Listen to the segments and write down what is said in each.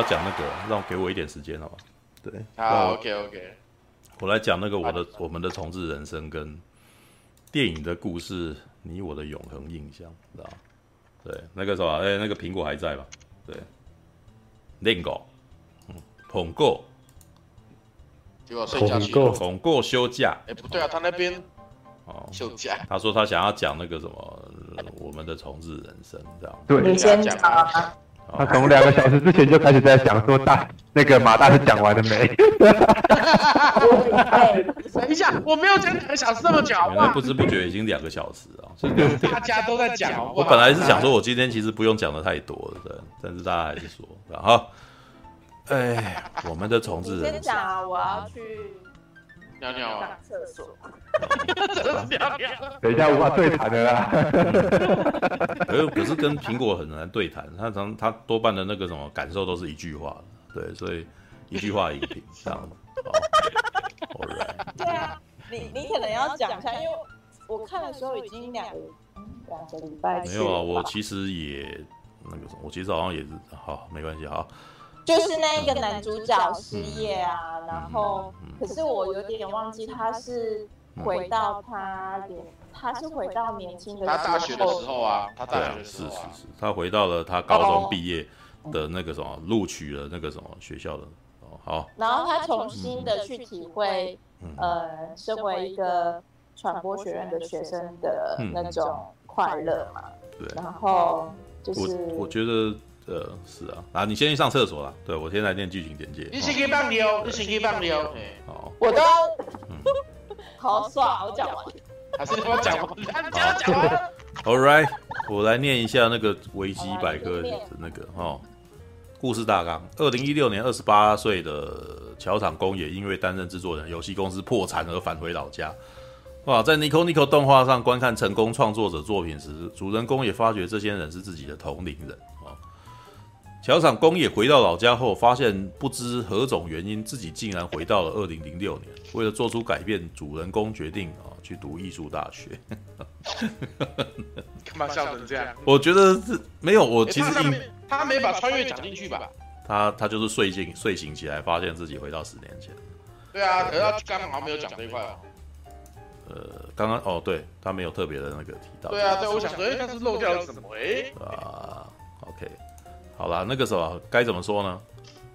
要讲那个，让我给我一点时间好吧？对，好，OK OK，我来讲那个我的我们的重置人生跟电影的故事，你我的永恒印象，知道吗？对，那个什么，哎、欸，那个苹果还在吧？对，练狗，嗯，捧过，结果睡觉去捧过捧过休假，哎、欸，不对啊，他那边哦，休假，他说他想要讲那个什么，我们的重置人生，这样，对，你先讲啊。他从两个小时之前就开始在讲说大那个马大师讲完了没？等一下，我没有讲两个小时这么久，原来不知不觉已经两个小时啊！所以大家都在讲。我本来是想说，我今天其实不用讲的太多了，对，但是大家还是说，然后，哎，我们的重置人生。先讲啊，我要去尿尿啊，上厕所。尿尿。等一下无法对谈的啦。可 是可是跟苹果很难对谈，他常他多半的那个什么感受都是一句话，对，所以一句话影评这样。好，right. 对啊，你你可能要讲一下，因为我看的时候已经两个两个礼拜。没有啊，我其实也那个什么，我其实好像也是好，没关系哈。就是那个男主角失业啊，嗯、然后、嗯、可是我有点忘记他是回到他年，他是回到年轻的时候，他大学的时候啊，他大学的时候、啊。啊、是是是，他回到了他高中毕业的那个什么录、哦、取了那个什么学校的哦好，然后他重新的去体会，嗯、呃，身为一个传播学院的学生的那种快乐嘛，对、嗯，然后就是我我觉得。呃，是啊，啊，你先去上厕所啦。对，我先来念剧情简介。你先可以帮你先可以帮你哦。好，我都，好爽，我讲完。还是我讲完？讲完。All right，我来念一下那个维基百科的那个哦，故事大纲：二零一六年，二十八岁的桥场公也因为担任制作人，游戏公司破产而返回老家。哇，在 Nico Nico 动画上观看成功创作者作品时，主人公也发觉这些人是自己的同龄人。桥场公也回到老家后，发现不知何种原因，自己竟然回到了二零零六年。为了做出改变，主人公决定啊去读艺术大学。干嘛笑成这样？我觉得是没有，我其实他没，他没把穿越讲进去吧？他他就是睡醒睡醒起来，发现自己回到十年前。对啊，可是他刚刚好像没有讲这一块哦。呃，刚刚哦，对他没有特别的那个提到。对啊，对，我想说，哎，他是漏掉了什么？哎，啊。好啦，那个时候该怎么说呢？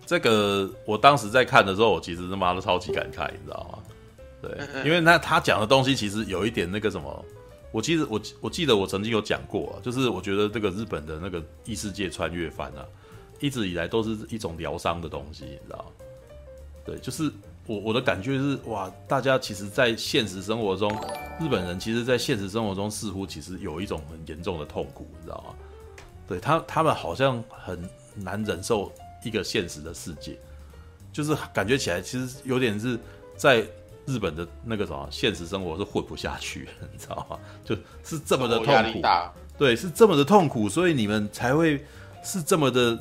这个我当时在看的时候，我其实他妈的超级感慨，你知道吗？对，因为那他讲的东西其实有一点那个什么，我记得我我记得我曾经有讲过、啊，就是我觉得这个日本的那个异世界穿越番啊，一直以来都是一种疗伤的东西，你知道吗？对，就是我我的感觉是哇，大家其实，在现实生活中，日本人其实，在现实生活中似乎其实有一种很严重的痛苦，你知道吗？对他，他们好像很难忍受一个现实的世界，就是感觉起来其实有点是在日本的那个什么现实生活是混不下去，你知道吗？就是这么的痛苦，对，是这么的痛苦，所以你们才会是这么的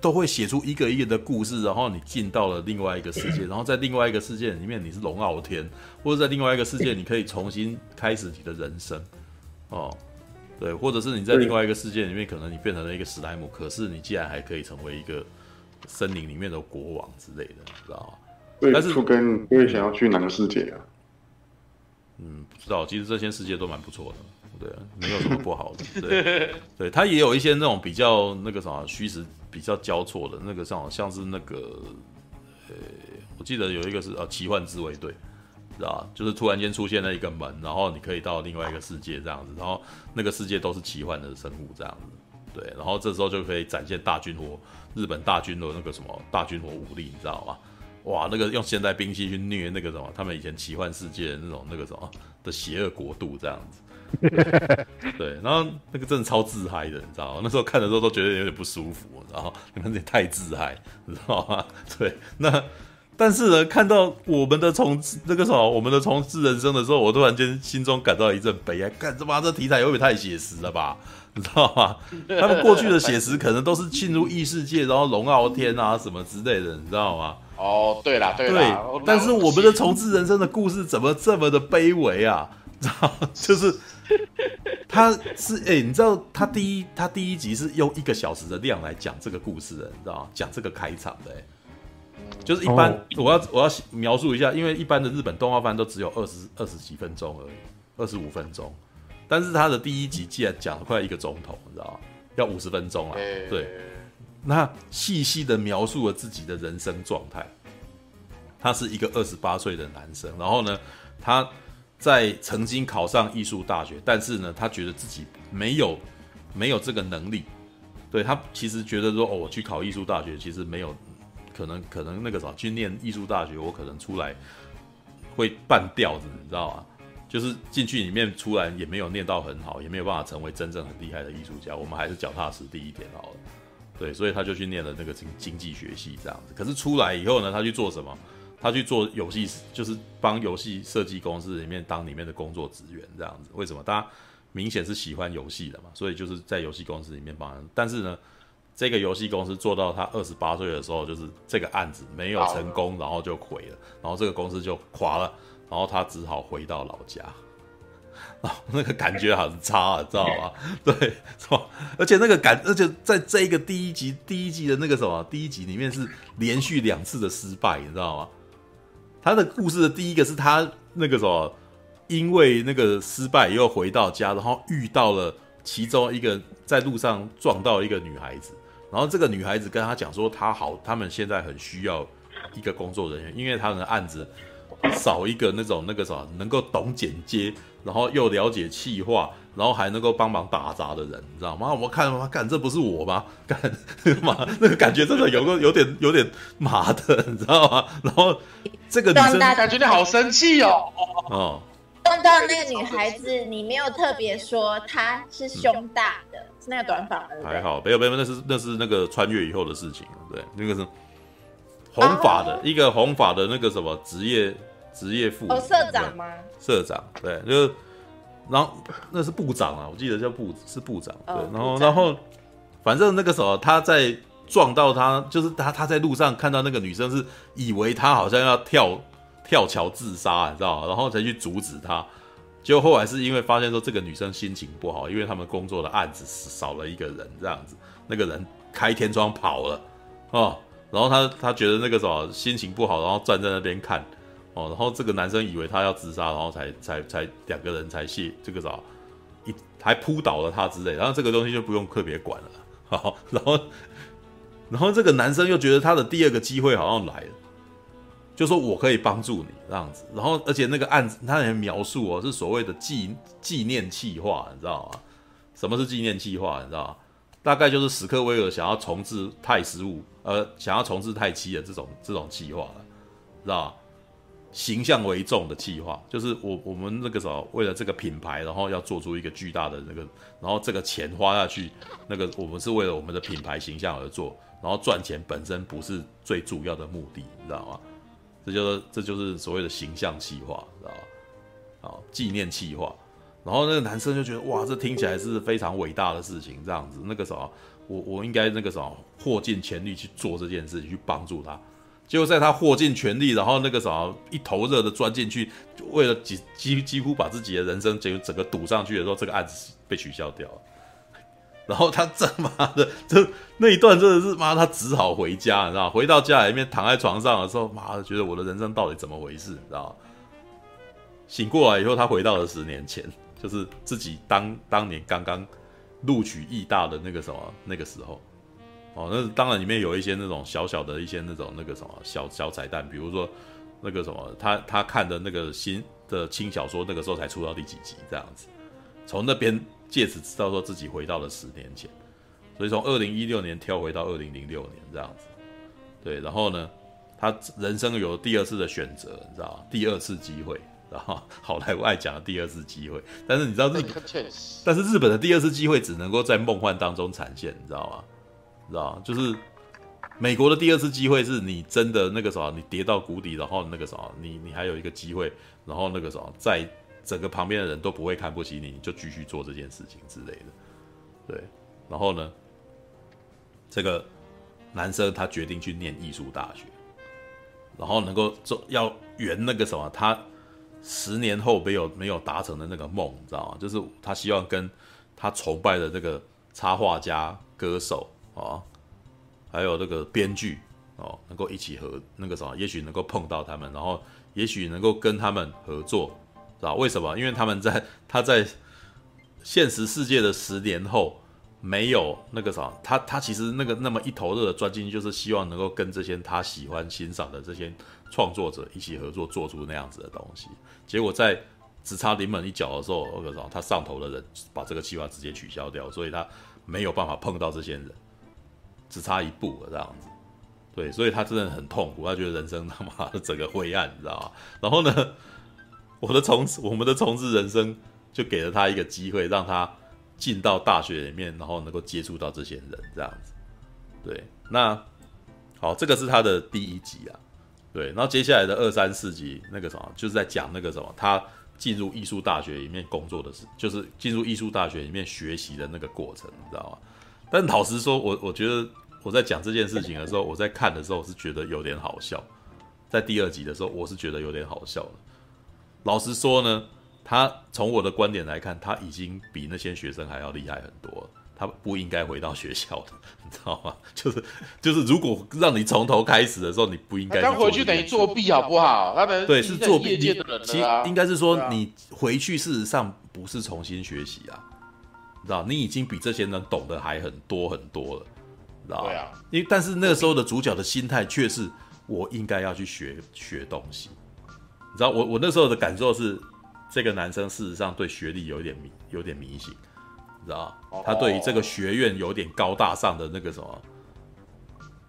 都会写出一个一个的故事，然后你进到了另外一个世界，然后在另外一个世界里面你是龙傲天，或者在另外一个世界你可以重新开始你的人生，哦。对，或者是你在另外一个世界里面，可能你变成了一个史莱姆，可是你竟然还可以成为一个森林里面的国王之类的，你知道吗？对，但是不跟因为想要去哪个世界啊？嗯，不知道。其实这些世界都蛮不错的，对，没有什么不好的。对，对，它也有一些那种比较那个什么虚实比较交错的那个像像是那个，呃，我记得有一个是呃奇幻自卫队。知道就是突然间出现了一个门，然后你可以到另外一个世界这样子，然后那个世界都是奇幻的生物这样子，对，然后这时候就可以展现大军火，日本大军的那个什么大军火武力，你知道吗？哇，那个用现代兵器去虐那个什么，他们以前奇幻世界的那种那个什么的邪恶国度这样子，对，然后那个真的超自嗨的，你知道吗？那时候看的时候都觉得有点不舒服，然后你们也太自嗨，你知道吗？对，那。但是呢，看到我们的重置那个什么，我们的重置人生的时候，我突然间心中感到一阵悲哀。干，他妈这题材有点太写实了吧？你知道吗？他们过去的写实可能都是进入异世界，然后龙傲天啊什么之类的，你知道吗？哦，对啦，对啦。对，但是我们的重置人生的故事怎么这么的卑微啊？知道，就是。他是哎、欸，你知道他第一他第一集是用一个小时的量来讲这个故事的，你知道吗？讲这个开场的、欸，就是一般、哦、我要我要描述一下，因为一般的日本动画番都只有二十二十几分钟而已，二十五分钟，但是他的第一集竟然讲了快一个钟头，你知道吗？要五十分钟啊，对，那细细的描述了自己的人生状态。他是一个二十八岁的男生，然后呢，他在曾经考上艺术大学，但是呢，他觉得自己没有没有这个能力。对，他其实觉得说，哦，我去考艺术大学，其实没有可能，可能那个啥去念艺术大学，我可能出来会半吊子，你知道吗？就是进去里面出来也没有念到很好，也没有办法成为真正很厉害的艺术家。我们还是脚踏实地一点好了。对，所以他就去念了那个经经济学系这样子。可是出来以后呢，他去做什么？他去做游戏，就是帮游戏设计公司里面当里面的工作职员这样子。为什么？大家明显是喜欢游戏的嘛，所以就是在游戏公司里面帮。但是呢，这个游戏公司做到他二十八岁的时候，就是这个案子没有成功，然后就毁了，然后这个公司就垮了，然后他只好回到老家。哦，那个感觉很差啊，知道吗？对，是吧？而且那个感，而且在这一个第一集第一集的那个什么第一集里面是连续两次的失败，你知道吗？他的故事的第一个是他那个什么，因为那个失败又回到家，然后遇到了其中一个在路上撞到一个女孩子，然后这个女孩子跟他讲说，他好，他们现在很需要一个工作人员，因为他们的案子少一个那种那个什么能够懂剪接，然后又了解企划。然后还能够帮忙打杂的人，你知道吗？我看嘛，干这不是我吗？干嘛？那个感觉真的有个有点有点麻的，你知道吗？然后这个女生感觉你好生气哦。哦，撞到那个女孩子，你没有特别说她是胸大的，是那个短发的。还好，没有没有，那是那是那个穿越以后的事情，对，那个是红发的、啊、一个红发的那个什么职业职业副哦，社长吗？社长，对，就是。然后那是部长啊，我记得叫部是部长，对。然后然后，反正那个时候他在撞到他，就是他他在路上看到那个女生，是以为他好像要跳跳桥自杀，你知道？然后才去阻止他。结果后来是因为发现说这个女生心情不好，因为他们工作的案子少了一个人，这样子，那个人开天窗跑了哦。然后他他觉得那个时候心情不好，然后站在那边看。哦，然后这个男生以为他要自杀，然后才才才两个人才卸这个啥，一还扑倒了他之类，然后这个东西就不用特别管了。好，然后然后这个男生又觉得他的第二个机会好像来了，就说我可以帮助你这样子。然后而且那个案子他也描述哦，是所谓的纪纪念计划，你知道吗？什么是纪念计划？你知道吗？大概就是史克威尔想要重置太十五，呃，想要重置太七的这种这种计划了，知道吗？形象为重的计划，就是我我们那个时候为了这个品牌，然后要做出一个巨大的那个，然后这个钱花下去，那个我们是为了我们的品牌形象而做，然后赚钱本身不是最主要的目的，你知道吗？这就是这就是所谓的形象气化，知道吗？好，纪念气化，然后那个男生就觉得哇，这听起来是非常伟大的事情，这样子，那个时候我我应该那个时候豁尽全力去做这件事情，去帮助他。结果在他豁尽全力，然后那个啥一头热的钻进去，为了几几几乎把自己的人生整整个赌上去的时候，这个案子被取消掉了。然后他这妈的，这那一段真的是妈，他只好回家，你知道？回到家里面躺在床上的时候，妈的，觉得我的人生到底怎么回事？你知道？醒过来以后，他回到了十年前，就是自己当当年刚刚录取艺大的那个什么那个时候。哦，那当然里面有一些那种小小的一些那种那个什么小小彩蛋，比如说那个什么，他他看的那个新的轻小说，那个时候才出到第几集这样子，从那边借此知道说自己回到了十年前，所以从二零一六年跳回到二零零六年这样子，对，然后呢，他人生有第二次的选择，你知道吗？第二次机会，然后好莱坞爱讲的第二次机会，但是你知道日本，但是日本的第二次机会只能够在梦幻当中产现，你知道吗？知道就是美国的第二次机会是你真的那个什么，你跌到谷底，然后那个什么，你你还有一个机会，然后那个什么，在整个旁边的人都不会看不起你，就继续做这件事情之类的。对，然后呢，这个男生他决定去念艺术大学，然后能够做要圆那个什么，他十年后没有没有达成的那个梦，你知道吗？就是他希望跟他崇拜的这个插画家、歌手啊，还有那个编剧哦，能够一起合那个什么，也许能够碰到他们，然后也许能够跟他们合作，知道为什么？因为他们在他在现实世界的十年后。没有那个啥，他他其实那个那么一头热的钻进去，就是希望能够跟这些他喜欢欣赏的这些创作者一起合作，做出那样子的东西。结果在只差临门一脚的时候，那个啥，他上头的人把这个计划直接取消掉，所以他没有办法碰到这些人，只差一步了这样子。对，所以他真的很痛苦，他觉得人生他妈的整个灰暗，你知道吗？然后呢，我的重置，我们的重置人生就给了他一个机会，让他。进到大学里面，然后能够接触到这些人，这样子，对，那好，这个是他的第一集啊，对，然后接下来的二三四集，那个什么，就是在讲那个什么，他进入艺术大学里面工作的事，就是进入艺术大学里面学习的那个过程，你知道吗？但老实说，我我觉得我在讲这件事情的时候，我在看的时候是觉得有点好笑，在第二集的时候，我是觉得有点好笑的。老实说呢。他从我的观点来看，他已经比那些学生还要厉害很多了。他不应该回到学校的，你知道吗？就是就是，如果让你从头开始的时候，你不应该。他回去等于作弊，好不好？他们对是作弊。其实应该是说，你回去事实上不是重新学习啊，你知道？你已经比这些人懂得还很多很多了，知道吧？对啊。因为但是那个时候的主角的心态却是，我应该要去学学东西。你知道，我我那时候的感受是。这个男生事实上对学历有点迷，有点迷信，你知道吗？他对于这个学院有点高大上的那个什么，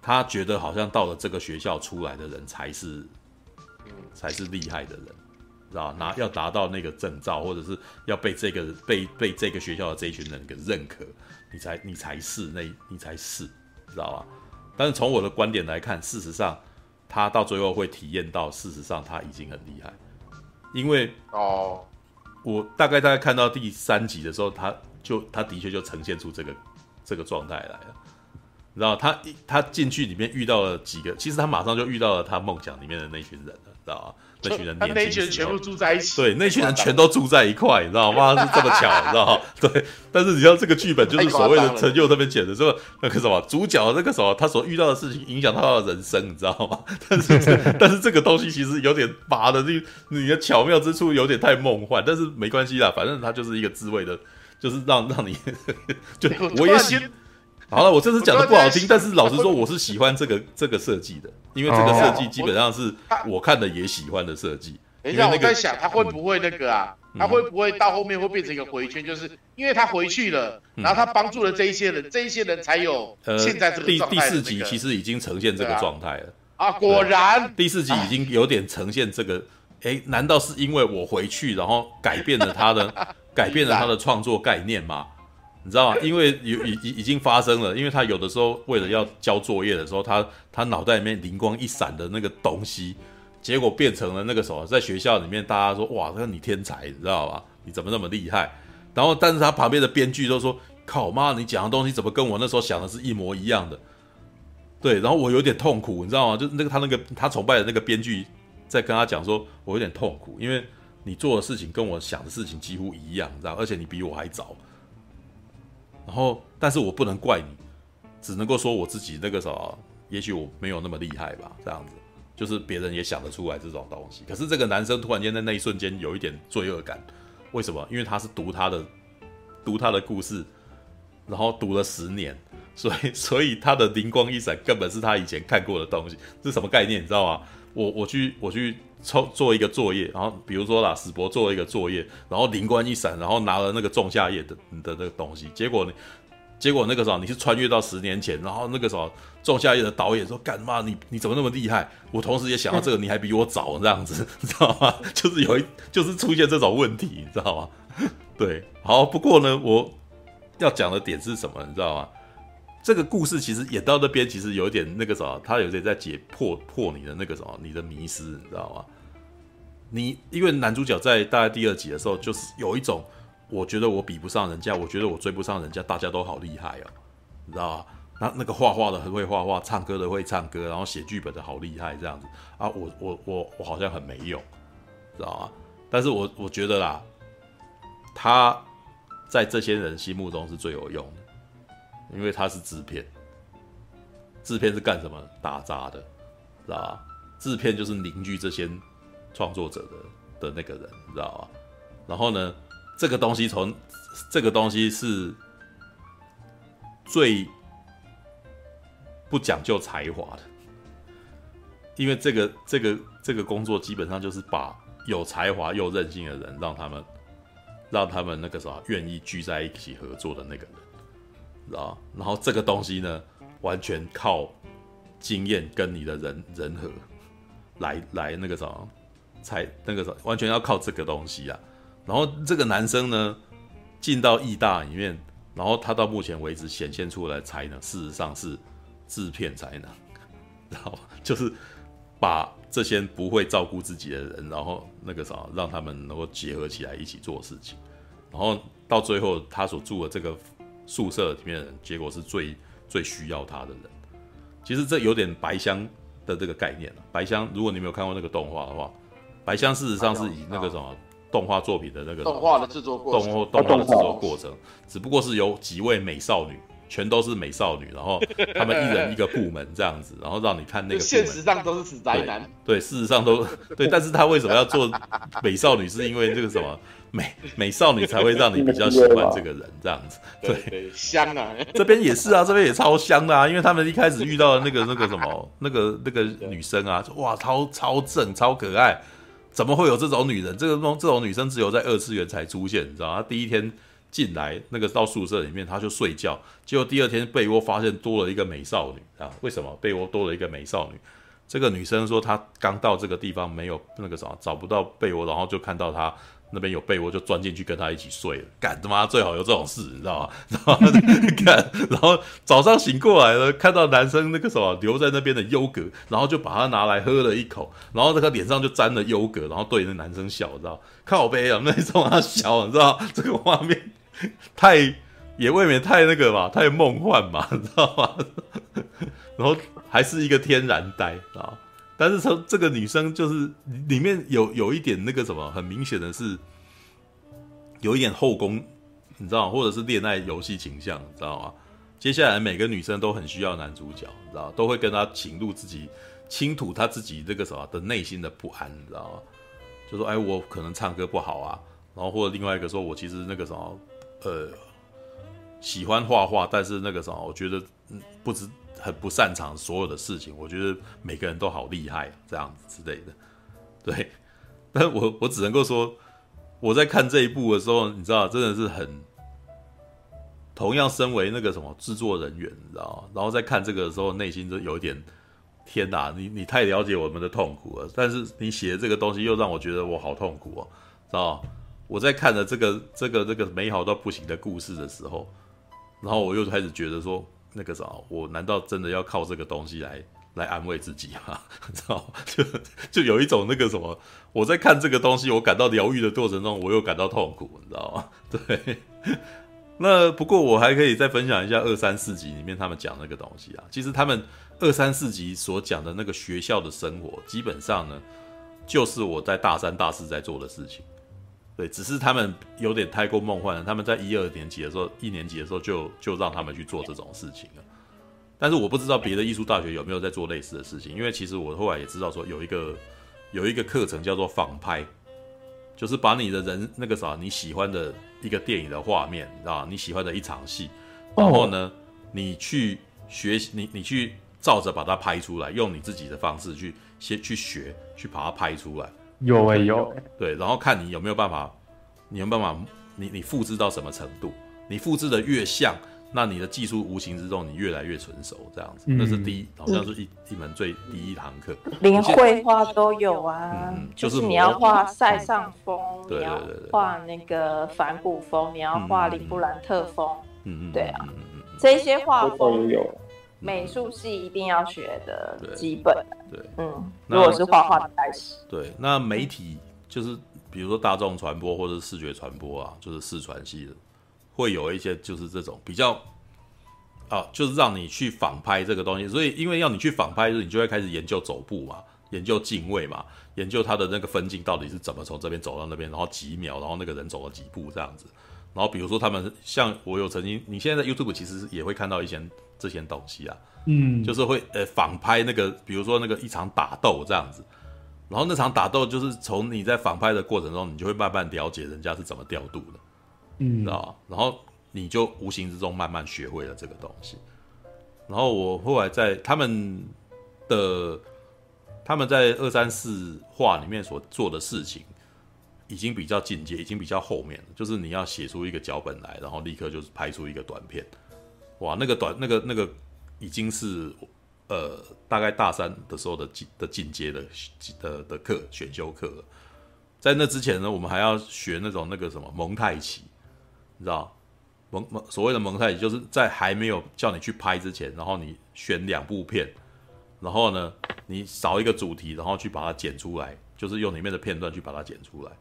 他觉得好像到了这个学校出来的人才是，才是厉害的人，知道吗？拿要达到那个证照，或者是要被这个被被这个学校的这一群人给认可，你才你才是那，你才是，知道吧？但是从我的观点来看，事实上他到最后会体验到，事实上他已经很厉害。因为哦，我大概大概看到第三集的时候，他就他的确就呈现出这个这个状态来了。然后他他进去里面遇到了几个，其实他马上就遇到了他梦想里面的那群人了，知道吗？那群人，他那群人全部住在一起，对，那群人全都住在一块，你知道吗？是这么巧，你知道吗？对，但是你知道这个剧本就是所谓的陈佑这边剪的，说那个什么主角那个什么他所遇到的事情影响到他的人生，你知道吗？但是但是这个东西其实有点拔的，你你的巧妙之处有点太梦幻，但是没关系啦，反正它就是一个滋味的，就是让让你 就我也喜。好了，我这次讲的不好听，但是老实说，我是喜欢这个这个设计的，因为这个设计基本上是我看的也喜欢的设计。等一下，我在想他会不会那个啊？他会不会到后面会变成一个回圈？就是因为他回去了，然后他帮助了这一些人，这一些人才有现在这个第第四集其实已经呈现这个状态了啊！果然，第四集已经有点呈现这个。哎，难道是因为我回去，然后改变了他的改变了他的创作概念吗？你知道吗？因为有已已已经发生了，因为他有的时候为了要交作业的时候，他他脑袋里面灵光一闪的那个东西，结果变成了那个什么，在学校里面大家说哇，那你天才，你知道吧？你怎么那么厉害？然后但是他旁边的编剧都说靠妈，你讲的东西怎么跟我那时候想的是一模一样的？对，然后我有点痛苦，你知道吗？就那个他那个他崇拜的那个编剧在跟他讲说，我有点痛苦，因为你做的事情跟我想的事情几乎一样，你知道，而且你比我还早。然后，但是我不能怪你，只能够说我自己那个啥，也许我没有那么厉害吧，这样子，就是别人也想得出来这种东西。可是这个男生突然间在那一瞬间有一点罪恶感，为什么？因为他是读他的，读他的故事，然后读了十年，所以 所以他的灵光一闪，根本是他以前看过的东西，是什么概念？你知道吗？我我去我去抽做一个作业，然后比如说啦，史博做一个作业，然后灵光一闪，然后拿了那个仲夏夜的的那个东西，结果呢，结果那个时候你是穿越到十年前，然后那个时候仲夏夜的导演说干嘛？你你怎么那么厉害？我同时也想到这个，你还比我早这样子，你知道吗？就是有一就是出现这种问题，你知道吗？对，好，不过呢，我要讲的点是什么？你知道吗？这个故事其实演到那边，其实有点那个什么，他有点在解破破你的那个什么，你的迷思，你知道吗？你因为男主角在大概第二集的时候，就是有一种，我觉得我比不上人家，我觉得我追不上人家，大家都好厉害哦，你知道吗？那那个画画的很会画画，唱歌的会唱歌，然后写剧本的好厉害，这样子啊，我我我我好像很没用，知道吗？但是我我觉得啦，他在这些人心目中是最有用，因为他是制片，制片是干什么？打杂的，知道吧？制片就是凝聚这些创作者的的那个人，知道吧？然后呢，这个东西从这个东西是最不讲究才华的，因为这个这个这个工作基本上就是把有才华又任性的人，让他们让他们那个啥愿意聚在一起合作的那个人，知道吧？然后这个东西呢，完全靠经验跟你的人人和。来来那个什么，才那个什么，完全要靠这个东西啊。然后这个男生呢，进到义大里面，然后他到目前为止显现出来才能，事实上是制片才能，然后就是把这些不会照顾自己的人，然后那个什么，让他们能够结合起来一起做事情。然后到最后，他所住的这个宿舍里面的人，结果是最最需要他的人。其实这有点白箱。的这个概念，白箱，如果你没有看过那个动画的话，白箱事实上是以那个什么动画作品的那个动画的制作过程，动动画的制作过程，只不过是由几位美少女，全都是美少女，然后他们一人一个部门这样子，然后让你看那个。现实上都是死宅男。对，事实上都对，但是他为什么要做美少女？是因为这个什么？美美少女才会让你比较喜欢这个人，这样子，对，香啊！这边也是啊，这边也超香的啊，因为他们一开始遇到的那个那个什么，那个那个女生啊，哇，超超正，超可爱，怎么会有这种女人？这个这种女生只有在二次元才出现，你知道吗？她第一天进来那个到宿舍里面，她就睡觉，结果第二天被窝发现多了一个美少女啊？为什么被窝多了一个美少女？这个女生说她刚到这个地方没有那个什么，找不到被窝，然后就看到她。那边有被窝就钻进去跟他一起睡了，干他妈最好有这种事，你知道吗？然后干，然后早上醒过来了，看到男生那个什么留在那边的优格，然后就把它拿来喝了一口，然后这个脸上就沾了优格，然后对那男生笑，你知道？靠北啊，那种他笑，你知道？这个画面太也未免太那个嘛，太梦幻嘛，你知道吗？然后还是一个天然呆啊。但是从这个女生就是里面有有一点那个什么，很明显的是有一点后宫，你知道吗？或者是恋爱游戏倾向，你知道吗？接下来每个女生都很需要男主角，你知道？都会跟他倾吐自己，倾吐他自己这个什么的内心的不安，你知道吗？就说哎，我可能唱歌不好啊，然后或者另外一个说我其实那个什么，呃，喜欢画画，但是那个什么，我觉得嗯不知。很不擅长所有的事情，我觉得每个人都好厉害，这样子之类的，对。但我我只能够说，我在看这一部的时候，你知道，真的是很同样身为那个什么制作人员，你知道？然后在看这个的时候，内心就有一点天哪，你你太了解我们的痛苦了。但是你写的这个东西又让我觉得我好痛苦哦，知道吗？我在看着这个这个这个美好到不行的故事的时候，然后我又开始觉得说。那个啥，我难道真的要靠这个东西来来安慰自己吗？知道就就有一种那个什么，我在看这个东西，我感到疗愈的过程中，我又感到痛苦，你知道吗？对。那不过我还可以再分享一下二三四集里面他们讲那个东西啊。其实他们二三四集所讲的那个学校的生活，基本上呢，就是我在大三、大四在做的事情。对，只是他们有点太过梦幻了。他们在一二年级的时候，一年级的时候就就让他们去做这种事情了。但是我不知道别的艺术大学有没有在做类似的事情，因为其实我后来也知道说有一个有一个课程叫做仿拍，就是把你的人那个啥你喜欢的一个电影的画面啊，你喜欢的一场戏，然后呢，你去学习，你你去照着把它拍出来，用你自己的方式去先去学，去把它拍出来。有哎、欸、有，对，然后看你有没有办法，你有没有办法，你你复制到什么程度？你复制的越像，那你的技术无形之中你越来越纯熟，这样子。那、嗯、是第一，好像是一一门最第一堂课，连绘画都有啊，嗯、就是你要画。塞尚风，对对对，你要画那个反古风，你要画林布兰特风，嗯嗯，对啊，这些画风有。美术系一定要学的基本，对，对嗯，如果是画画的开始，对，那媒体就是比如说大众传播或者视觉传播啊，就是视传系的，会有一些就是这种比较啊，就是让你去仿拍这个东西，所以因为要你去仿拍，你就会开始研究走步嘛，研究镜位嘛，研究它的那个分镜到底是怎么从这边走到那边，然后几秒，然后那个人走了几步这样子。然后比如说他们像我有曾经，你现在在 YouTube 其实也会看到一些这些东西啊，嗯，就是会呃仿拍那个，比如说那个一场打斗这样子。然后那场打斗就是从你在仿拍的过程中，你就会慢慢了解人家是怎么调度的，嗯，知道吧？然后你就无形之中慢慢学会了这个东西。然后我后来在他们的他们在二三四话里面所做的事情，已经比较进阶，已经比较后面了。就是你要写出一个脚本来，然后立刻就是拍出一个短片。哇，那个短那个那个已经是。呃，大概大三的时候的进的进阶的的的课选修课了，在那之前呢，我们还要学那种那个什么蒙太奇，你知道蒙蒙所谓的蒙太奇，就是在还没有叫你去拍之前，然后你选两部片，然后呢，你找一个主题，然后去把它剪出来，就是用里面的片段去把它剪出来，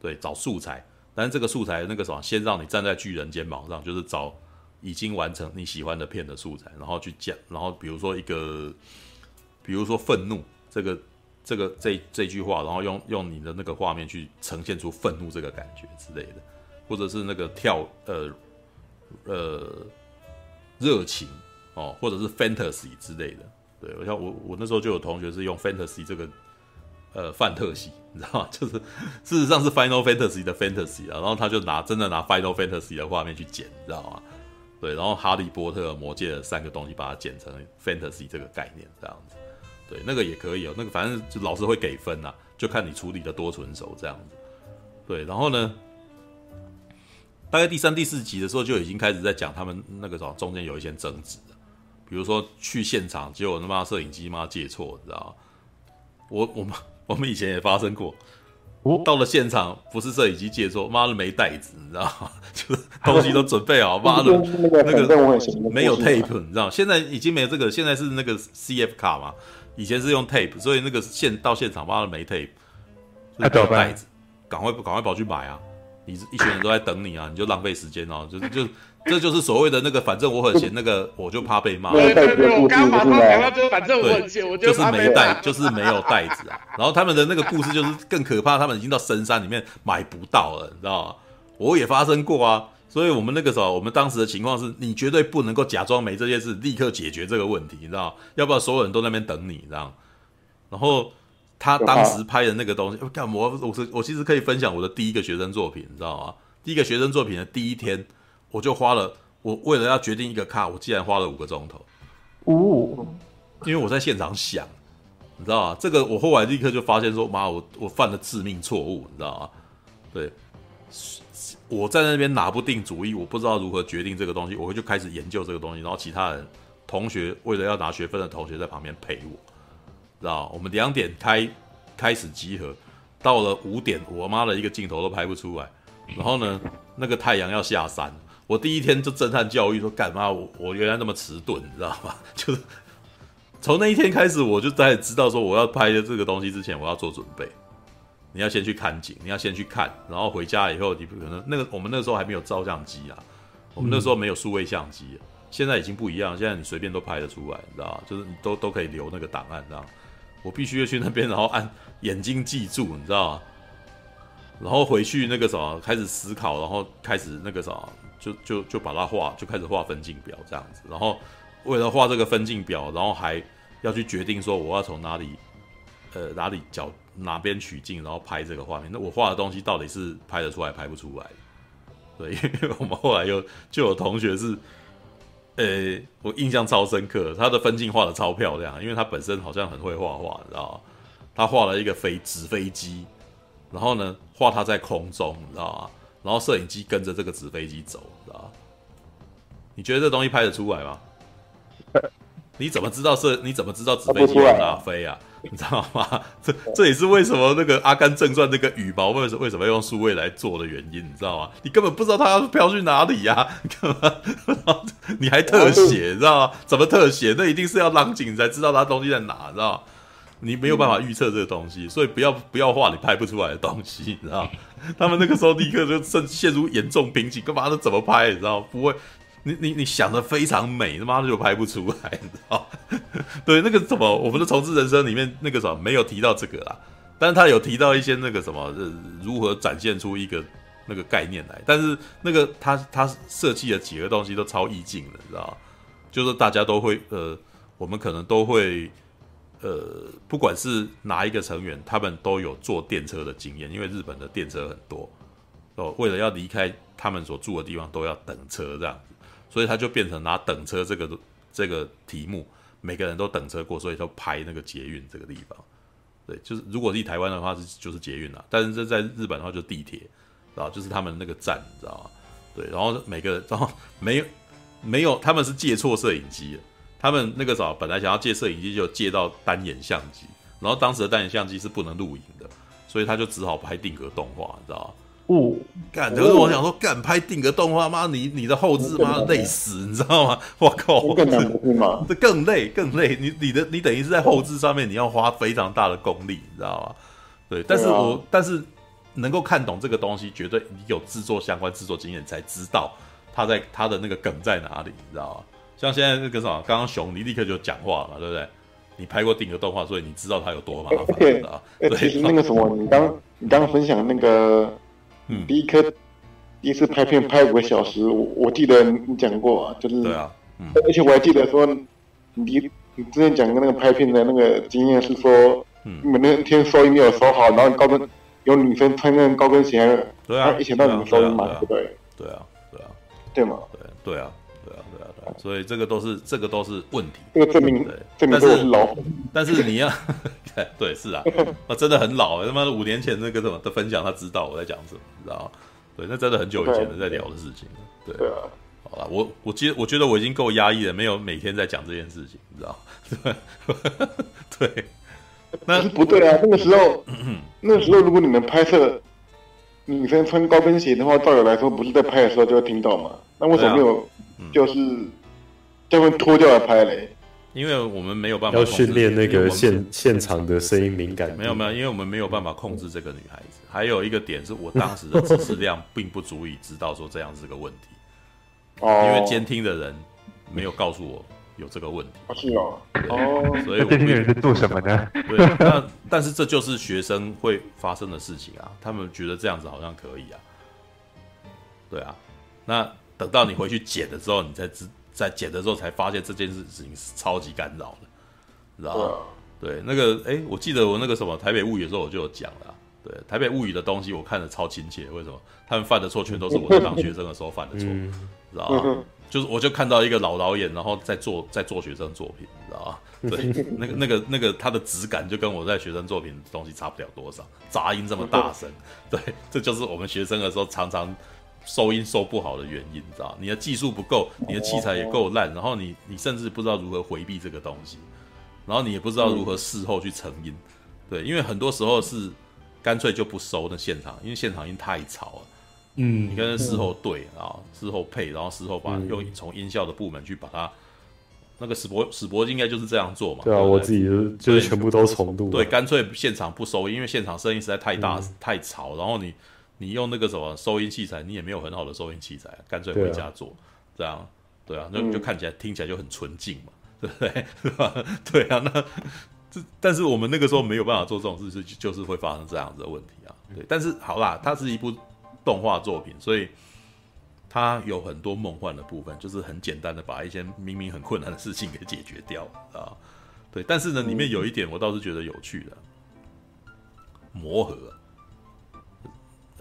对，找素材，但是这个素材那个什么，先让你站在巨人肩膀上，就是找。已经完成你喜欢的片的素材，然后去讲，然后比如说一个，比如说愤怒这个这个这这句话，然后用用你的那个画面去呈现出愤怒这个感觉之类的，或者是那个跳呃呃热情哦，或者是 fantasy 之类的。对，我像我我那时候就有同学是用 fantasy 这个呃范特西，你知道吗？就是事实上是 Final Fantasy 的 fantasy 啊，然后他就拿真的拿 Final Fantasy 的画面去剪，你知道吗？对，然后哈利波特、魔戒的三个东西，把它剪成 fantasy 这个概念这样子，对，那个也可以哦，那个反正老师会给分呐、就看你处理的多纯熟这样子。对，然后呢，大概第三、第四集的时候就已经开始在讲他们那个什么中间有一些争执，比如说去现场结果他妈摄影机妈借错，你知道？我我们我们以前也发生过。到了现场，不是摄影机借错，妈的没袋子，你知道吗？就是东西都准备好，妈的，那个没有 tape，你知道吗？现在已经没有这个，现在是那个 CF 卡嘛，以前是用 tape，所以那个现到现场，妈的没 tape，没有袋子，赶快赶快跑去买啊！你一群人都在等你啊，你就浪费时间哦，就是就。这就是所谓的那个，反正我很闲，那个我就怕被骂。对对对，我刚马上讲到，就是反正我很闲，我就就是没带，就是没有袋子啊。然后他们的那个故事就是更可怕，他们已经到深山里面买不到了，你知道吗？我也发生过啊。所以我们那个时候，我们当时的情况是，你绝对不能够假装没这件事，立刻解决这个问题，你知道吗？要不然所有人都在那边等你，你知道吗？然后他当时拍的那个东西，干嘛？我是我其实可以分享我的第一个学生作品，你知道吗？第一个学生作品的第一天。我就花了，我为了要决定一个卡，我竟然花了五个钟头。哦，因为我在现场想，你知道吗？这个我后来立刻就发现说，妈，我我犯了致命错误，你知道吗？对，我在那边拿不定主意，我不知道如何决定这个东西，我就开始研究这个东西，然后其他人同学为了要拿学分的同学在旁边陪我，知道？我们两点开开始集合，到了五点，我妈的一个镜头都拍不出来，然后呢，那个太阳要下山。我第一天就震撼教育说，干嘛我我原来那么迟钝，你知道吗？就是从那一天开始，我就在知道说，我要拍的这个东西之前，我要做准备。你要先去看景，你要先去看，然后回家以后，你不可能那个我们那时候还没有照相机啊，我们那时候没有数位相机，现在已经不一样，现在你随便都拍得出来，你知道？就是你都都可以留那个档案，这样。我必须要去那边，然后按眼睛记住，你知道吗？然后回去那个什么，开始思考，然后开始那个什么。就就就把它画，就开始画分镜表这样子。然后为了画这个分镜表，然后还要去决定说我要从哪里，呃哪里角哪边取镜，然后拍这个画面。那我画的东西到底是拍得出来，拍不出来？对，因为我们后来又就有同学是，呃，我印象超深刻，他的分镜画的超漂亮，因为他本身好像很会画画，你知道吗？他画了一个飞纸飞机，然后呢画他在空中，你知道吗？然后摄影机跟着这个纸飞机走，你知道吗？你觉得这东西拍得出来吗？你怎么知道是？你怎么知道纸飞机往哪飞啊？你知道吗？这这也是为什么那个《阿甘正传》那个羽毛为什为什么用数位来做的原因，你知道吗？你根本不知道它要飘去哪里呀、你干嘛？你还特写，你知道吗？怎么特写？那一定是要让景才知道它东西在哪，知道吗？你没有办法预测这个东西，所以不要不要画你拍不出来的东西，你知道？他们那个时候立刻就陷陷入严重瓶颈，干嘛的？怎么拍？你知道？不会，你你你想的非常美，他妈的就拍不出来，你知道？对，那个什么，我们的重置人生里面那个什么没有提到这个啦，但是他有提到一些那个什么，呃，如何展现出一个那个概念来，但是那个他他设计的几个东西都超意境的，你知道？就是大家都会呃，我们可能都会呃，不管是哪一个成员，他们都有坐电车的经验，因为日本的电车很多哦，为了要离开他们所住的地方，都要等车这样，所以他就变成拿等车这个这个题目。每个人都等车过，所以都拍那个捷运这个地方。对，就是如果是台湾的话是就是捷运啦，但是这在日本的话就地铁，然后就是他们那个站，你知道吗？对，然后每个人，然后没有没有，他们是借错摄影机，他们那个时候本来想要借摄影机，就借到单眼相机，然后当时的单眼相机是不能录影的，所以他就只好拍定格动画，你知道吗？哦，干！可是我想说，干拍定格动画妈，你你的后置妈累死，你知道吗？我靠，更难不是吗？这更累，更累。你你的你等于是在后置上面，你要花非常大的功力，你知道吗？对，但是我、啊、但是能够看懂这个东西，绝对你有制作相关制作经验，才知道他在他的那个梗在哪里，你知道吗？像现在那个什么，刚刚熊你立刻就讲话了嘛，对不对？你拍过定格动画，所以你知道它有多麻烦，知道对，其实那个什么，你刚你刚分享那个。嗯，第一颗第一次拍片拍五个小时，我我记得你讲过啊，就是对啊，嗯，而且我还记得说你你之前讲的那个拍片的那个经验是说，嗯，你们那天收音没有收好，然后高跟有女生穿那高跟鞋，对啊，一起到你们收音嘛，对不对？对啊，对啊，对吗，对对啊，对啊，对啊，对啊，所以这个都是这个都是问题，这个证明对，证明是老，但是你要。对，是啊，啊，真的很老，他妈的五年前那个什么的分享，他知道我在讲什么，你知道吗？对，那真的很久以前的在聊的事情。对，对啊，好了，我我觉我觉得我已经够压抑了，没有每天在讲这件事情，你知道吗？对，对，那不对啊，那个时候，那个时候如果你们拍摄女生穿高跟鞋的话，照理来说不是在拍的时候就会听到吗？那为什么没有？就是他们脱掉来拍雷？因为我们没有办法要训练那个现现场的声音敏感，没有没有，因为我们没有办法控制这个女孩子。还有一个点是我当时的知识量并不足以知道说这样是个问题，哦，因为监听的人没有告诉我有这个问题。是哦，哦，所以监听的人在做什么呢？对，那但是这就是学生会发生的事情啊，他们觉得这样子好像可以啊，对啊，那等到你回去剪的时候，你才知。在剪的时候才发现这件事情是超级干扰的，知道吗？对，那个，哎、欸，我记得我那个什么《台北物语》的时候我就有讲了，对，《台北物语》的东西我看的超亲切，为什么？他们犯的错全都是我在当学生的时候犯的错，嗯、知道吗？就是我就看到一个老导演，然后在做在做学生作品，你知道吗？对，那个那个那个他的质感就跟我在学生作品的东西差不了多少，杂音这么大声，对，这就是我们学生的时候常常。收音收不好的原因，你知道？你的技术不够，你的器材也够烂，然后你你甚至不知道如何回避这个东西，然后你也不知道如何事后去成音，对，因为很多时候是干脆就不收那现场，因为现场音太吵了，嗯，你跟事后对啊，事后配，然后事后把用从音效的部门去把它那个史博史博应该就是这样做嘛，对啊，我自己就是就是全部都重录，对，干脆现场不收，因为现场声音实在太大太吵，然后你。你用那个什么收音器材，你也没有很好的收音器材，干脆回家做，啊这样，对啊，那就看起来、嗯、听起来就很纯净嘛，对不对？是吧？对啊，那这但是我们那个时候没有办法做这种事是，就是会发生这样子的问题啊。对，但是好啦，它是一部动画作品，所以它有很多梦幻的部分，就是很简单的把一些明明很困难的事情给解决掉啊。对，但是呢，里面有一点我倒是觉得有趣的，磨合。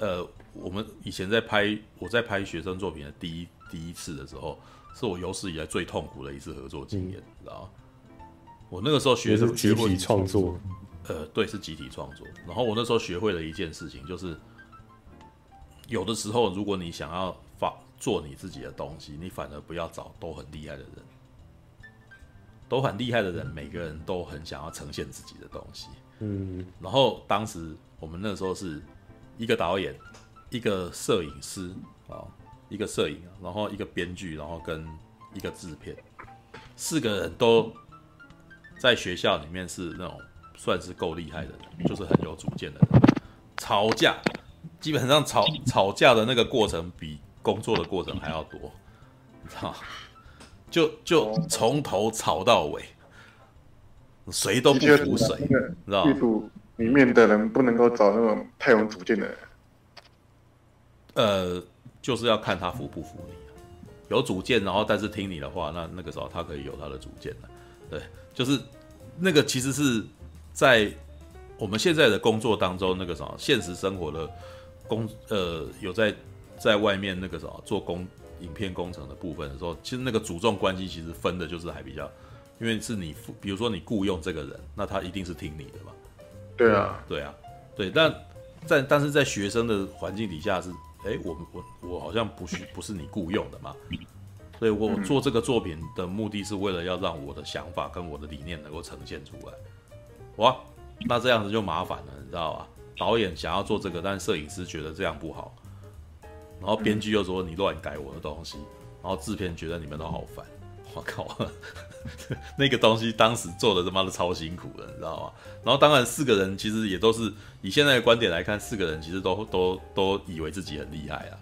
呃，我们以前在拍，我在拍学生作品的第一第一次的时候，是我有史以来最痛苦的一次合作经验，嗯、知道吗？我那个时候学是集体创作，呃，对，是集体创作。然后我那时候学会了一件事情，就是有的时候，如果你想要发做你自己的东西，你反而不要找都很厉害的人，都很厉害的人，每个人都很想要呈现自己的东西。嗯，然后当时我们那时候是。一个导演，一个摄影师啊，一个摄影，然后一个编剧，然后跟一个制片，四个人都在学校里面是那种算是够厉害的人，就是很有主见的人。吵架，基本上吵吵架的那个过程比工作的过程还要多，你知道吗？就就从头吵到尾，谁都不服谁，知道吗？里面的人不能够找那种太有主见的人。呃，就是要看他服不服你，有主见，然后但是听你的话，那那个时候他可以有他的主见的。对，就是那个其实是在我们现在的工作当中，那个什么现实生活的工呃有在在外面那个什么做工影片工程的部分的时候，其实那个主重关系其实分的就是还比较，因为是你比如说你雇佣这个人，那他一定是听你的嘛。对啊，对啊，对，但在但是在学生的环境底下是。哎，我我我好像不是 不是你雇佣的嘛，所以我做这个作品的目的是为了要让我的想法跟我的理念能够呈现出来。哇，那这样子就麻烦了，你知道吧？导演想要做这个，但摄影师觉得这样不好，然后编剧又说你乱改我的东西，然后制片觉得你们都好烦。我靠，那个东西当时做的他妈的超辛苦的，你知道吗？然后当然四个人其实也都是以现在的观点来看，四个人其实都都都以为自己很厉害啊。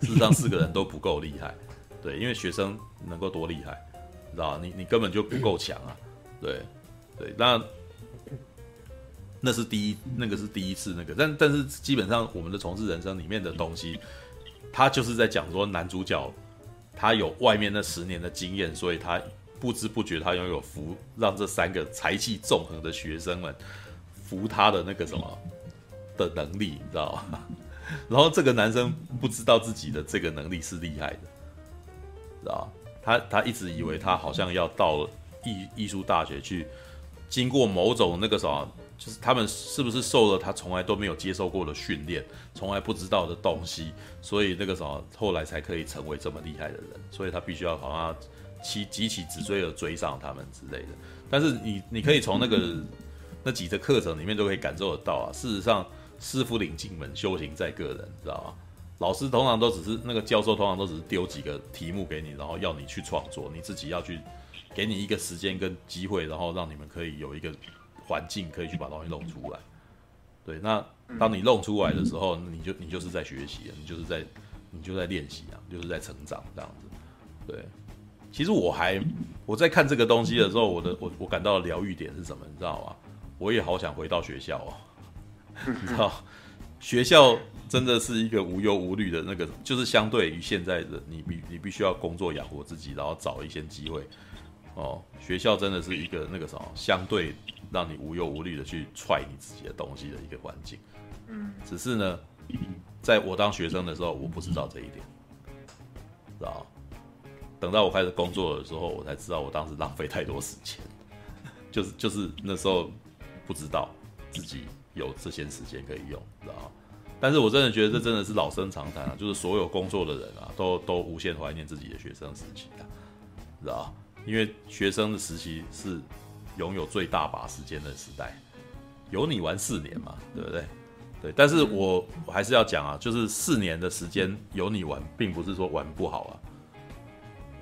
事实上四个人都不够厉害，对，因为学生能够多厉害，你知道吗？你你根本就不够强啊，对对，那那是第一，那个是第一次那个，但但是基本上我们的重制人生里面的东西，他就是在讲说男主角。他有外面那十年的经验，所以他不知不觉他拥有服让这三个才气纵横的学生们服他的那个什么的能力，你知道吗？然后这个男生不知道自己的这个能力是厉害的，知道吗？他他一直以为他好像要到艺艺术大学去，经过某种那个什么。就是他们是不是受了他从来都没有接受过的训练，从来不知道的东西，所以那个什么后来才可以成为这么厉害的人，所以他必须要好像骑急起直追而追上他们之类的。但是你你可以从那个那几个课程里面都可以感受得到啊。事实上，师傅领进门，修行在个人，知道吗？老师通常都只是那个教授，通常都只是丢几个题目给你，然后要你去创作，你自己要去给你一个时间跟机会，然后让你们可以有一个。环境可以去把东西弄出来，对。那当你弄出来的时候，你就你就是在学习，你就是在你就在练习啊，就是在成长这样子。对，其实我还我在看这个东西的时候，我的我我感到的疗愈点是什么？你知道吗？我也好想回到学校哦。你知道，学校真的是一个无忧无虑的那个，就是相对于现在的你必你必须要工作养活自己，然后找一些机会哦。学校真的是一个那个什么相对。让你无忧无虑的去踹你自己的东西的一个环境，嗯，只是呢，在我当学生的时候，我不知道这一点，知道？等到我开始工作的时候，我才知道我当时浪费太多时间，就是就是那时候不知道自己有这些时间可以用，知道？但是我真的觉得这真的是老生常谈啊，就是所有工作的人啊，都都无限怀念自己的学生时期啊，知道？因为学生的时期是。拥有最大把时间的时代，有你玩四年嘛，对不对？对，但是我我还是要讲啊，就是四年的时间有你玩，并不是说玩不好啊，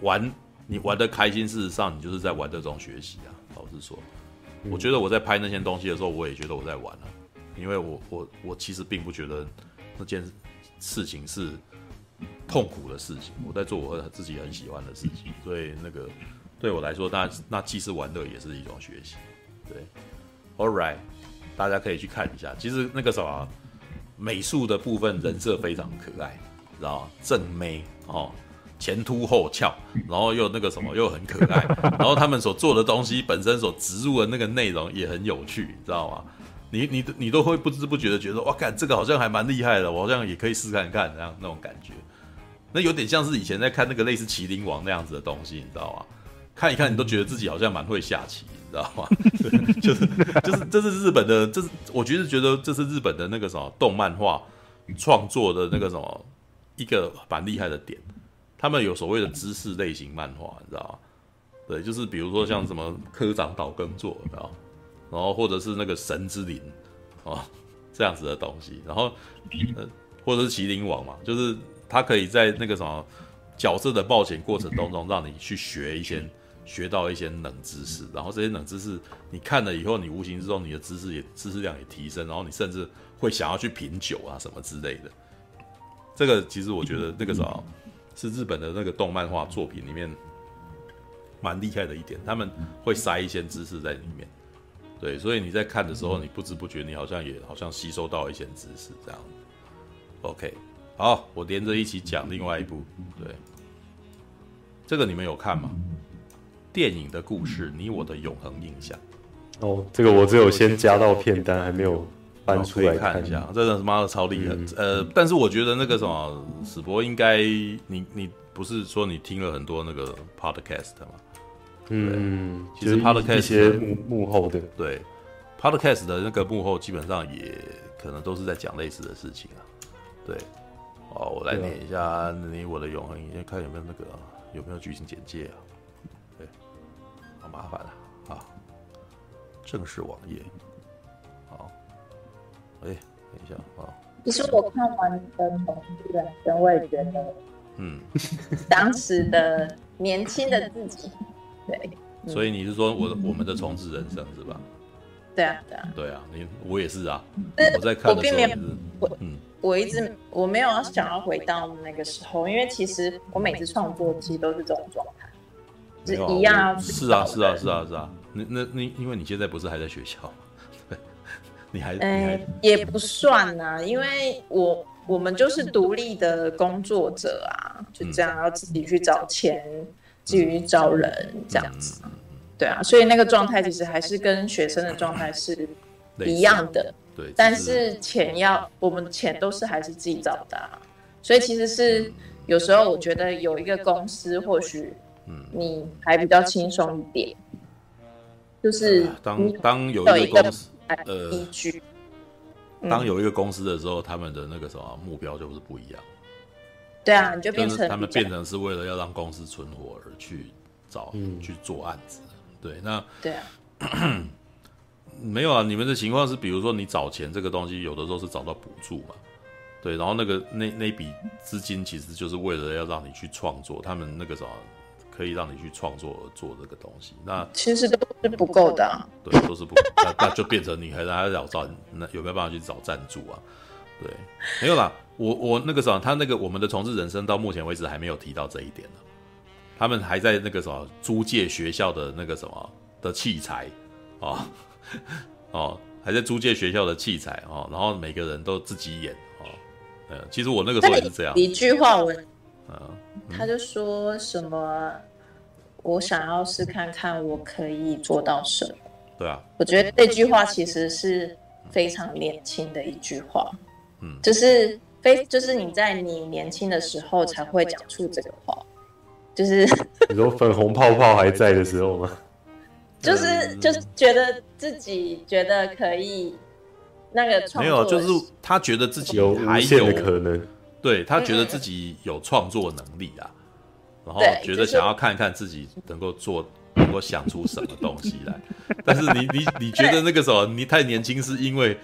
玩你玩得开心，事实上你就是在玩这种学习啊。老实说，我觉得我在拍那些东西的时候，我也觉得我在玩啊，因为我我我其实并不觉得那件事情是痛苦的事情，我在做我自己很喜欢的事情，所以那个。对我来说，那那既是玩乐，也是一种学习。对，All right，大家可以去看一下。其实那个什么美术的部分，人设非常可爱，知道？正妹哦，前凸后翘，然后又那个什么又很可爱，然后他们所做的东西本身所植入的那个内容也很有趣，你知道吗？你你你都会不知不觉的觉得，哇，看这个好像还蛮厉害的，我好像也可以试看看，那样那种感觉。那有点像是以前在看那个类似《麒麟王》那样子的东西，你知道吗？看一看，你都觉得自己好像蛮会下棋，你知道吗？就是就是这是日本的，这是我觉得觉得这是日本的那个什么动漫画创作的那个什么一个蛮厉害的点。他们有所谓的知识类型漫画，你知道吗？对，就是比如说像什么科长岛耕作，你知道，然后或者是那个神之灵哦 这样子的东西，然后呃或者是麒麟王嘛，就是他可以在那个什么角色的冒险过程当中，让你去学一些。学到一些冷知识，然后这些冷知识你看了以后，你无形之中你的知识也知识量也提升，然后你甚至会想要去品酒啊什么之类的。这个其实我觉得那个时候是日本的那个动漫画作品里面蛮厉害的一点，他们会塞一些知识在里面，对，所以你在看的时候，你不知不觉你好像也好像吸收到一些知识这样。OK，好，我连着一起讲另外一部，对，这个你们有看吗？电影的故事，你我的永恒印象。哦，这个我只有先加到片单，还没有搬出来看，看一下。真的是妈的超厉害，嗯、呃，但是我觉得那个什么史博应该，你你不是说你听了很多那个 podcast 吗？嗯，其实 podcast 一些幕幕后的，对 podcast 的那个幕后，基本上也可能都是在讲类似的事情啊。对，哦，我来念一下你我的永恒，你先看有没有那个有没有剧情简介啊？对，好麻烦了啊，正式网页，好，哎，等一下啊。其实我看完的《同志人生》，我也觉得，嗯，当时的年轻的自己。对，所以你是说我的我们的重置人生是吧？对啊，对啊，对啊，你我也是啊。我在看的时候也是，我嗯，我一直我没有要想要回到那个时候，因为其实我每次创作其实都是这种状态，是一样。是啊，是啊，是啊，是啊。那那那，因为你现在不是还在学校吗？你还嗯也不算啊，因为我我们就是独立的工作者啊，就这样要自己去找钱。至于招人这样子，对啊，所以那个状态其实还是跟学生的状态是一样的，对。但是钱要我们钱都是还是自己找的，所以其实是有时候我觉得有一个公司或许，你还比较轻松一点，就是当当有一个公司呃依据，当有一个公司的时候，他们的那个什么目标就是不一样。对啊，你就变成他们变成是为了要让公司存活而去找、嗯、去做案子。对，那对啊，没有啊。你们的情况是，比如说你找钱这个东西，有的时候是找到补助嘛。对，然后那个那那笔资金其实就是为了要让你去创作，他们那个什么可以让你去创作而做这个东西。那其实都是不够的、啊，对，都是不够。那 那就变成你还还要找那有没有办法去找赞助啊？对，没有啦。我我那个时候，他那个我们的同志人生到目前为止还没有提到这一点呢。他们还在那个什么租借学校的那个什么的器材哦 哦，还在租借学校的器材哦，然后每个人都自己演哦。呃，其实我那个时候也是这样。一句话我，嗯，他就说什么，我想要试看看我可以做到什么。对啊，我觉得这句话其实是非常年轻的一句话。嗯，就是。非就是你在你年轻的时候才会讲出这个话，就是你说粉红泡泡还在的时候吗？就是就是觉得自己觉得可以那个创作，没有，就是他觉得自己有无限的可能，对，他觉得自己有创作能力啊，然后觉得想要看一看自己能够做能够想出什么东西来，但是你你你觉得那个时候你太年轻，是因为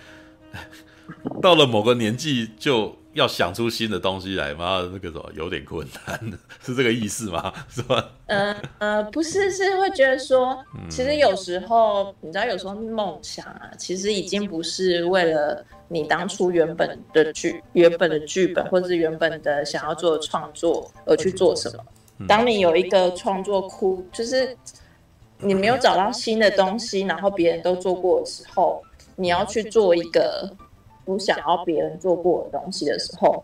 到了某个年纪就。要想出新的东西来吗？那个什么有点困难，是这个意思吗？是吧？呃呃，不是，是会觉得说，其实有时候、嗯、你知道，有时候梦想啊，其实已经不是为了你当初原本的剧、原本的剧本，或者是原本的想要做的创作而去做什么。嗯、当你有一个创作库，就是你没有找到新的东西，然后别人都做过的时候，你要去做一个。不想要别人做过的东西的时候，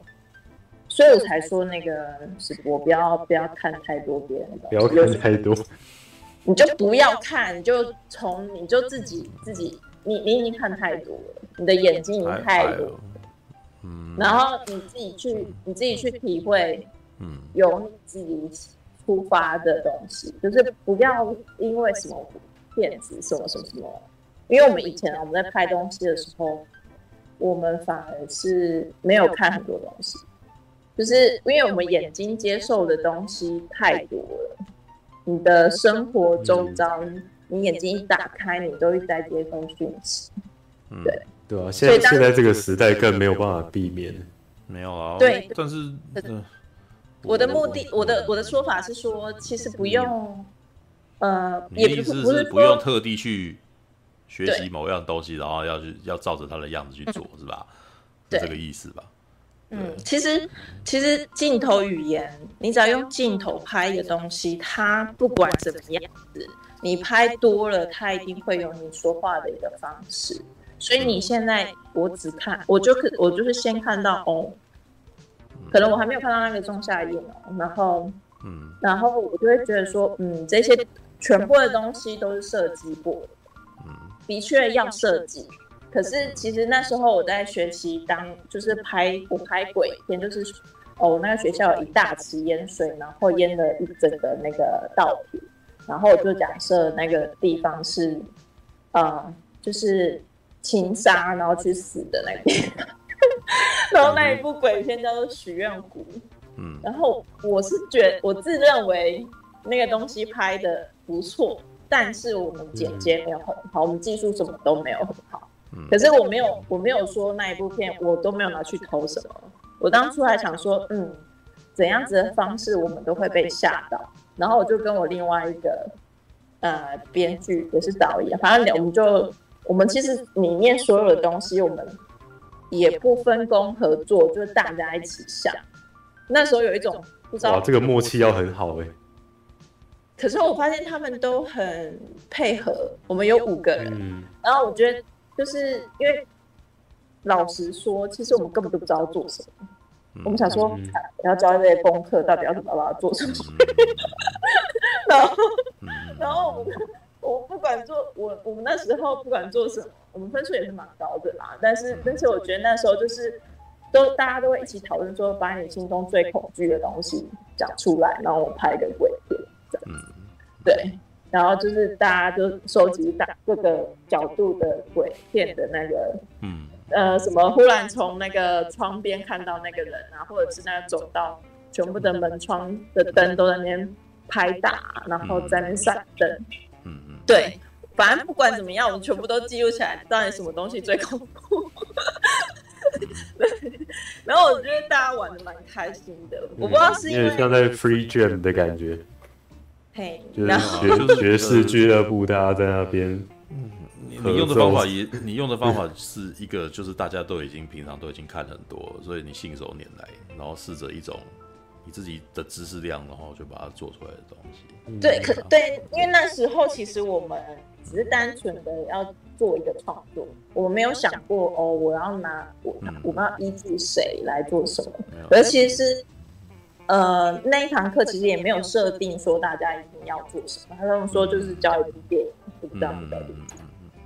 所以我才说那个直播不要不要看太多别人的，不要看太多，你就不要看，你就从你就自己自己，你你已经看太多了，你的眼睛已经太多了，嗯，然后你自己去你自己去体会，嗯，由你自己出发的东西，就是不要因为什么骗子什么什么什么，因为我们以前我们在拍东西的时候。我们反而是没有看很多东西，就是因为我们眼睛接受的东西太多了。你的生活周遭，你眼睛一打开，你都一直在接收讯息。对对啊，现在现在这个时代更没有办法避免。没有啊，对，但是我的目的，我的我的说法是说，其实不用，呃，也不是不是不用特地去。学习某样东西，然后要去要照着他的样子去做，嗯、是吧？是这个意思吧？嗯，其实其实镜头语言，你只要用镜头拍一个东西，它不管怎么样子，你拍多了，它一定会有你说话的一个方式。所以你现在我只看，我就可我就是先看到哦，可能我还没有看到那个仲夏夜哦，然后嗯，然后我就会觉得说，嗯，这些全部的东西都是设计过的，嗯，的确要设计。可是其实那时候我在学习当就是拍我拍鬼片，就是哦，那个学校有一大池淹水，然后淹了一整个那个稻田，然后我就假设那个地方是啊、呃，就是。情杀，然后去死的那边，然后那一部鬼片叫做《许愿湖》，嗯，然后我是觉我自认为那个东西拍的不错，但是我们剪接没有很好，我们技术什么都没有很好，嗯，可是我没有我没有说那一部片我都没有拿去投什么，我当初还想说，嗯，怎样子的方式我们都会被吓到，然后我就跟我另外一个呃编剧也是导演，反正我们就。我们其实里面所有的东西，我们也不分工合作，就是大家一起想。那时候有一种不知道，这个默契要很好哎。可是我发现他们都很配合。我们有五个人，嗯、然后我觉得就是因为老实说，其实我们根本就不知道做什么。嗯、我们想说，嗯、要教这些功课，到底要怎么把它做出去？然后，然后我们。我不管做，我我们那时候不管做什么，我们分数也是蛮高的啦。但是，但是我觉得那时候就是，都大家都会一起讨论说，把你心中最恐惧的东西讲出来，然后我拍一个鬼片这样子。对，然后就是大家就收集大各个角度的鬼片的那个，嗯，呃，什么忽然从那个窗边看到那个人啊，或者是那个走道，全部的门窗的灯都在那边拍打，然后在那边闪灯。对，反正不管怎么样，我们全部都记录起来，到底什么东西最恐怖。对，然后我觉得大家玩的蛮开心的，嗯、我不知道是因为像在 Free Jam 的感觉，嘿，就是学爵士俱乐部，大家在那边。你用的方法也，你用的方法 是一个，就是大家都已经平常都已经看很多，所以你信手拈来，然后试着一种。你自己的知识量，然后就把它做出来的东西。对，可对，因为那时候其实我们只是单纯的要做一个创作，我们没有想过哦，我要拿我我们要依据谁来做什么。而其实，呃，那一堂课其实也没有设定说大家一定要做什么，他们说就是教一部电影，就这样子的。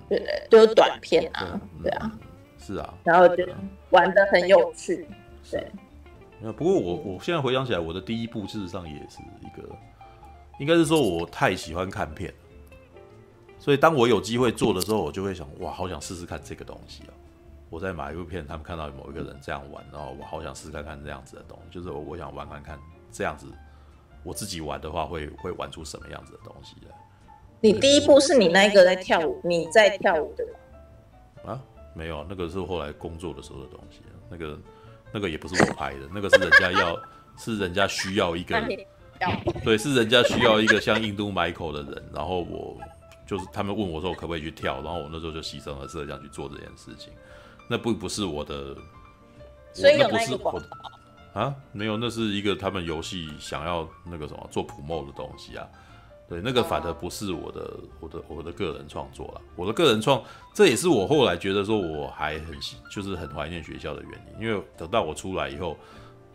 对对，就是短片啊，对啊，是啊，然后就玩的很有趣，对。不过我我现在回想起来，我的第一部事实上也是一个，应该是说我太喜欢看片，所以当我有机会做的时候，我就会想，哇，好想试试看这个东西啊！我在买一部片，他们看到某一个人这样玩，然后我好想试试看看这样子的东西，就是我我想玩玩看这样子，我自己玩的话会会玩出什么样子的东西来。你第一部是你那个在跳舞，你在跳舞对吧？啊，没有，那个是后来工作的时候的东西，那个。那个也不是我拍的，那个是人家要，是人家需要一个，对，是人家需要一个像印度 Michael 的人，然后我就是他们问我说我可不可以去跳，然后我那时候就牺牲了摄像去做这件事情，那不不是我的，所以有那个广告。啊，没有，那是一个他们游戏想要那个什么做 promote 的东西啊。对，那个反而不是我的，我的，我的个人创作了。我的个人创，这也是我后来觉得说我还很，就是很怀念学校的原因。因为等到我出来以后，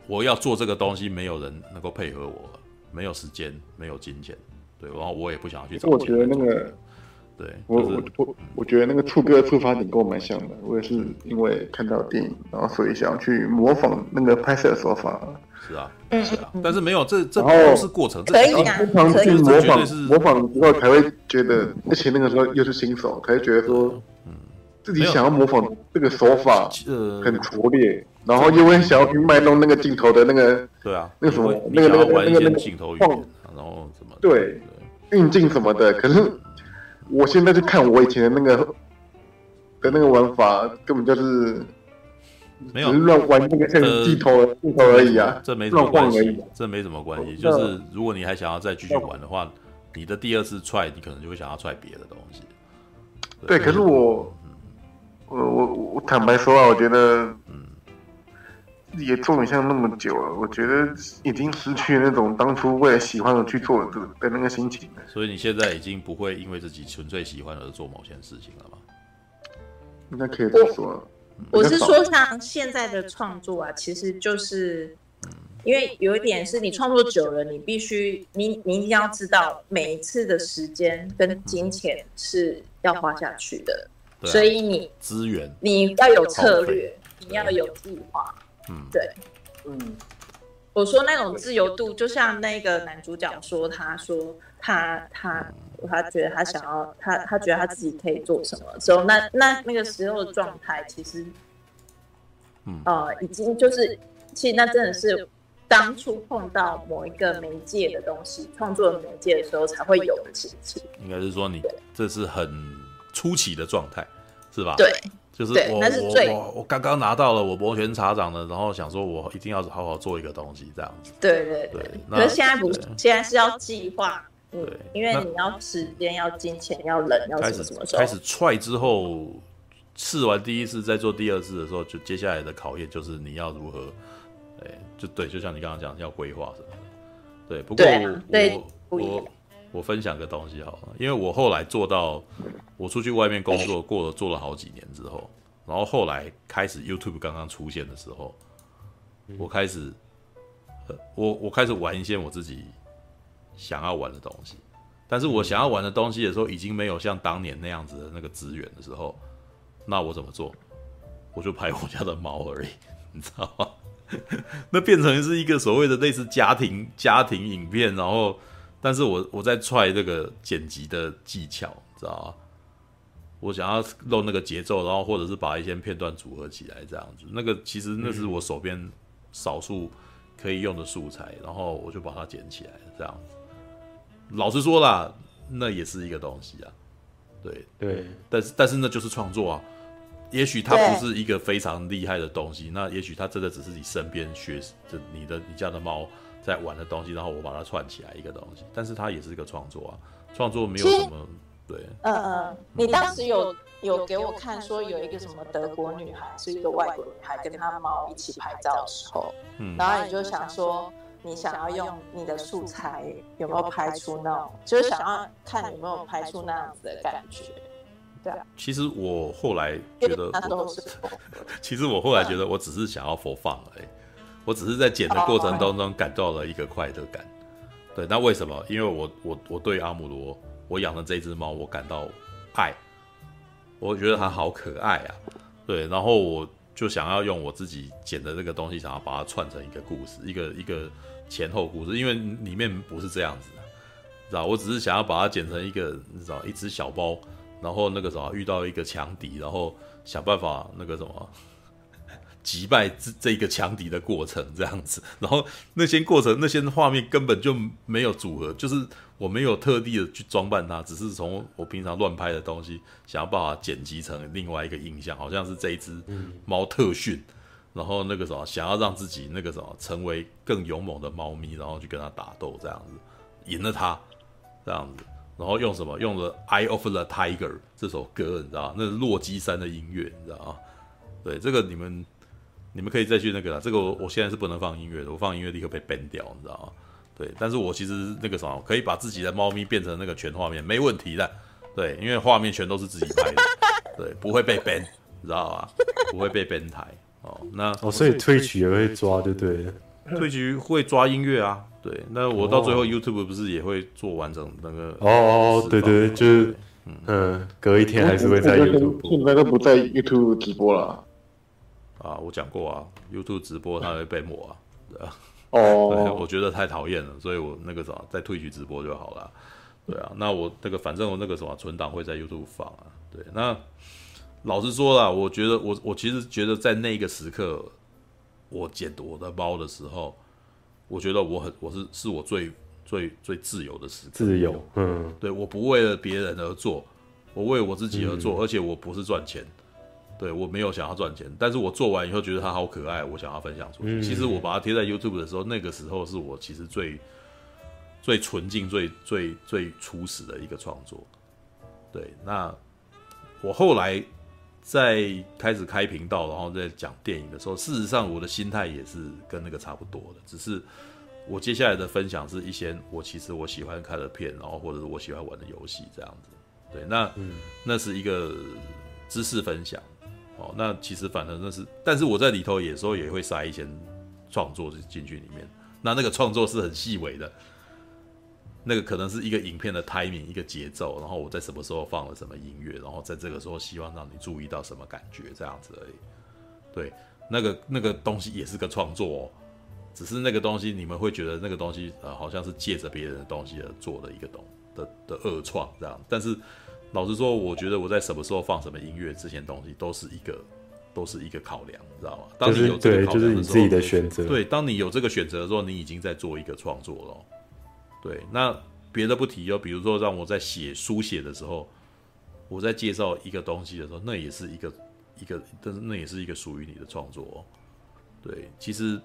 我要做这个东西，没有人能够配合我，没有时间，没有金钱，对，然后我也不想要去找。我觉得那个，对，我我我我觉得那个触哥的出发点跟我蛮像的。我也是因为看到电影，然后所以想要去模仿那个拍摄的手法。是啊，是啊，但是没有这这都是过程，可以啊，经常去模仿模仿之后才会觉得，而且那个时候又是新手，才会觉得说，嗯，自己想要模仿这个手法，呃，很拙劣，然后又会想要去卖弄那个镜头的那个，对啊，那个什么，那个那个那个那个镜头语言，然后什么，对，运镜什么的。可是我现在去看我以前的那个的那个玩法，根本就是。没有乱玩那个镜头镜头而已啊，这没什么关系，这没什么关系。就是如果你还想要再继续玩的话，你的第二次踹，你可能就会想要踹别的东西。对，可是我，我我我坦白说啊，我觉得，嗯，也做影像那么久了，我觉得已经失去那种当初为了喜欢而去做的的那个心情了。所以你现在已经不会因为自己纯粹喜欢而做某件事情了吗？应该可以这么说。我，是说，像现在的创作啊，其实就是，因为有一点是你创作久了，你必须你你一定要知道每一次的时间跟金钱是要花下去的，啊、所以你资源你要有策略，你要有计划。嗯，对，嗯，我说那种自由度，就像那个男主角说，他说他他他觉得他想要他他觉得他自己可以做什么时候，那那那个时候的状态，其实，嗯呃，已经就是，其实那真的是当初碰到某一个媒介的东西，创作的媒介的时候才会有的事情。应该是说你这是很初期的状态，是吧？对。就是我我我我刚刚拿到了我摩拳擦掌的，然后想说我一定要好好做一个东西这样子。对对对。可是现在不是，现在是要计划。对。因为你要时间，要金钱，要人，要什么什么时候。开始踹之后，试完第一次，再做第二次的时候，就接下来的考验就是你要如何，哎，就对，就像你刚刚讲要规划什么的。对，不过我我。我分享个东西好了，因为我后来做到，我出去外面工作过了，做了好几年之后，然后后来开始 YouTube 刚刚出现的时候，我开始，我我开始玩一些我自己想要玩的东西，但是我想要玩的东西的时候，已经没有像当年那样子的那个资源的时候，那我怎么做？我就拍我家的猫而已，你知道吗？那变成是一个所谓的类似家庭家庭影片，然后。但是我我在踹这个剪辑的技巧，知道吗？我想要弄那个节奏，然后或者是把一些片段组合起来，这样子。那个其实那是我手边少数可以用的素材，然后我就把它剪起来，这样子。老实说啦，那也是一个东西啊。对对，但是但是那就是创作啊。也许它不是一个非常厉害的东西，那也许它真的只是你身边学的你的你家的猫。在玩的东西，然后我把它串起来一个东西，但是它也是一个创作啊，创作没有什么对。嗯嗯，你当时有有给我看说有一个什么德国女孩，是一个外国女孩，跟她猫一起拍照的时候，嗯，然后你就想说，你想要用你的素材有没有拍出那种，就是想要看有没有拍出那样子的感觉，对啊。其实我后来觉得，其实我后来觉得，我只是想要佛放而已。我只是在剪的过程当中感到了一个快乐感，对，那为什么？因为我我我对阿姆罗，我养的这只猫，我感到爱，我觉得它好可爱啊，对，然后我就想要用我自己剪的这个东西，想要把它串成一个故事，一个一个前后故事，因为里面不是这样子的，知道？我只是想要把它剪成一个，你知道，一只小猫，然后那个什么遇到一个强敌，然后想办法那个什么。击败这这个强敌的过程这样子，然后那些过程那些画面根本就没有组合，就是我没有特地的去装扮它，只是从我平常乱拍的东西，想要把它剪辑成另外一个印象，好像是这一只猫特训，然后那个什么想要让自己那个什么成为更勇猛的猫咪，然后去跟它打斗这样子，赢了它这样子，然后用什么用了《Eye of the Tiger》这首歌，你知道那是洛基山的音乐，你知道吗？对，这个你们。你们可以再去那个啦，这个我现在是不能放音乐的，我放音乐立刻被 ban 掉，你知道吗？对，但是我其实那个什么，可以把自己的猫咪变成那个全画面，没问题的。对，因为画面全都是自己拍的，对，不会被 ban，你知道吧？不会被 ban 台哦。那哦，所以 Twitch 也会抓，就对了。Twitch 会抓音乐啊，对。那我到最后 YouTube 不是也会做完整那个？哦哦，对对，就是嗯，隔一天还是会在 YouTube。现在都不在 YouTube 直播了。啊，我讲过啊，YouTube 直播它会被抹啊，对啊，哦，对，我觉得太讨厌了，所以我那个什么在 Twitch 直播就好了，对啊，那我那个反正我那个什么存档会在 YouTube 放啊，对，那老实说啦，我觉得我我其实觉得在那个时刻，我捡我的包的时候，我觉得我很我是是我最最最自由的时刻，自由，嗯，对，我不为了别人而做，我为我自己而做，嗯、而且我不是赚钱。对，我没有想要赚钱，但是我做完以后觉得它好可爱，我想要分享出去。嗯、其实我把它贴在 YouTube 的时候，那个时候是我其实最最纯净、最最最初始的一个创作。对，那我后来在开始开频道，然后在讲电影的时候，事实上我的心态也是跟那个差不多的，只是我接下来的分享是一些我其实我喜欢看的片，然后或者是我喜欢玩的游戏这样子。对，那、嗯、那是一个知识分享哦。那其实反正那是，但是我在里头有时候也会塞一些创作进去里面。那那个创作是很细微的，那个可能是一个影片的 timing，一个节奏，然后我在什么时候放了什么音乐，然后在这个时候希望让你注意到什么感觉，这样子而已。对，那个那个东西也是个创作哦，只是那个东西你们会觉得那个东西呃好像是借着别人的东西而做的一个东的的恶创这样，但是。老实说，我觉得我在什么时候放什么音乐，这些东西都是一个，都是一个考量，你知道吗？当你有这个考量的时候，就是你自己的选择。对，当你有这个选择的时候，你已经在做一个创作了。对，那别的不提，就比如说让我在写书写的时候，我在介绍一个东西的时候，那也是一个一个，但是那也是一个属于你的创作。对，其实，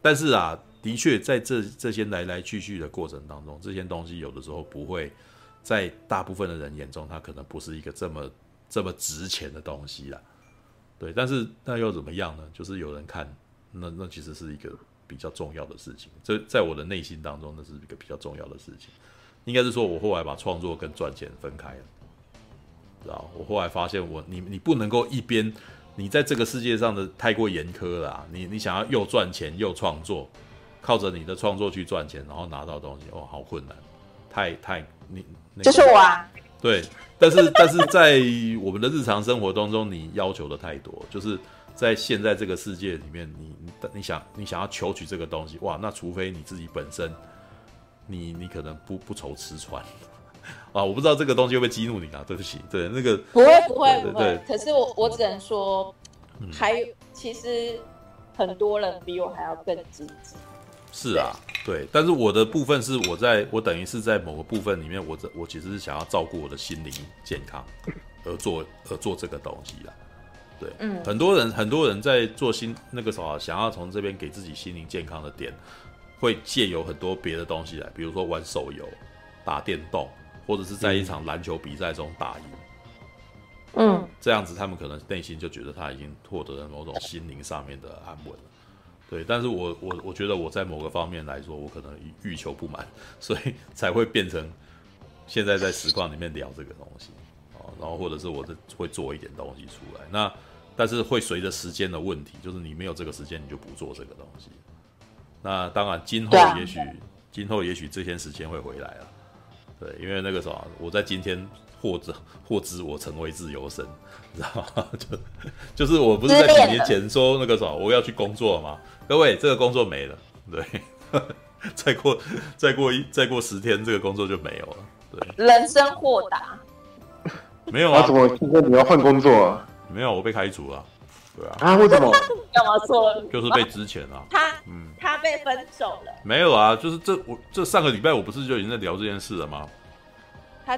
但是啊，的确在这这些来来去去的过程当中，这些东西有的时候不会。在大部分的人眼中，它可能不是一个这么这么值钱的东西啦，对。但是那又怎么样呢？就是有人看，那那其实是一个比较重要的事情。这在我的内心当中，那是一个比较重要的事情。应该是说，我后来把创作跟赚钱分开了，知道？我后来发现我，我你你不能够一边你在这个世界上的太过严苛了，你你想要又赚钱又创作，靠着你的创作去赚钱，然后拿到东西，哦，好困难，太太你。就是我啊，对，但是但是在我们的日常生活当中，你要求的太多，就是在现在这个世界里面，你你你想你想要求取这个东西，哇，那除非你自己本身，你你可能不不愁吃穿啊，我不知道这个东西会不会激怒你啊？对不起，对那个不会不会不会，可是我我只能说，还有其实很多人比我还要更积极。是啊，对，但是我的部分是我在我等于是在某个部分里面，我这我其实是想要照顾我的心灵健康而做而做这个东西啦。对，嗯，很多人很多人在做心那个什么，想要从这边给自己心灵健康的点，会借由很多别的东西来，比如说玩手游、打电动，或者是在一场篮球比赛中打赢，嗯，这样子他们可能内心就觉得他已经获得了某种心灵上面的安稳了。对，但是我我我觉得我在某个方面来说，我可能欲求不满，所以才会变成现在在实况里面聊这个东西，哦，然后或者是我的会做一点东西出来，那但是会随着时间的问题，就是你没有这个时间，你就不做这个东西。那当然，今后也许今后也许这些时间会回来了，对，因为那个什么我在今天。获知获知我成为自由身，你知道吗？就就是我不是在几年前说那个什么我要去工作吗？各位，这个工作没了，对，再过再过一再过十天，这个工作就没有了，对。人生豁达，没有啊？怎么听说你要换工作啊？没有，我被开除了，对啊。啊？为什么？干嘛说？就是被之前啊。他嗯，他被分手了。没有啊，就是这我这上个礼拜我不是就已经在聊这件事了吗？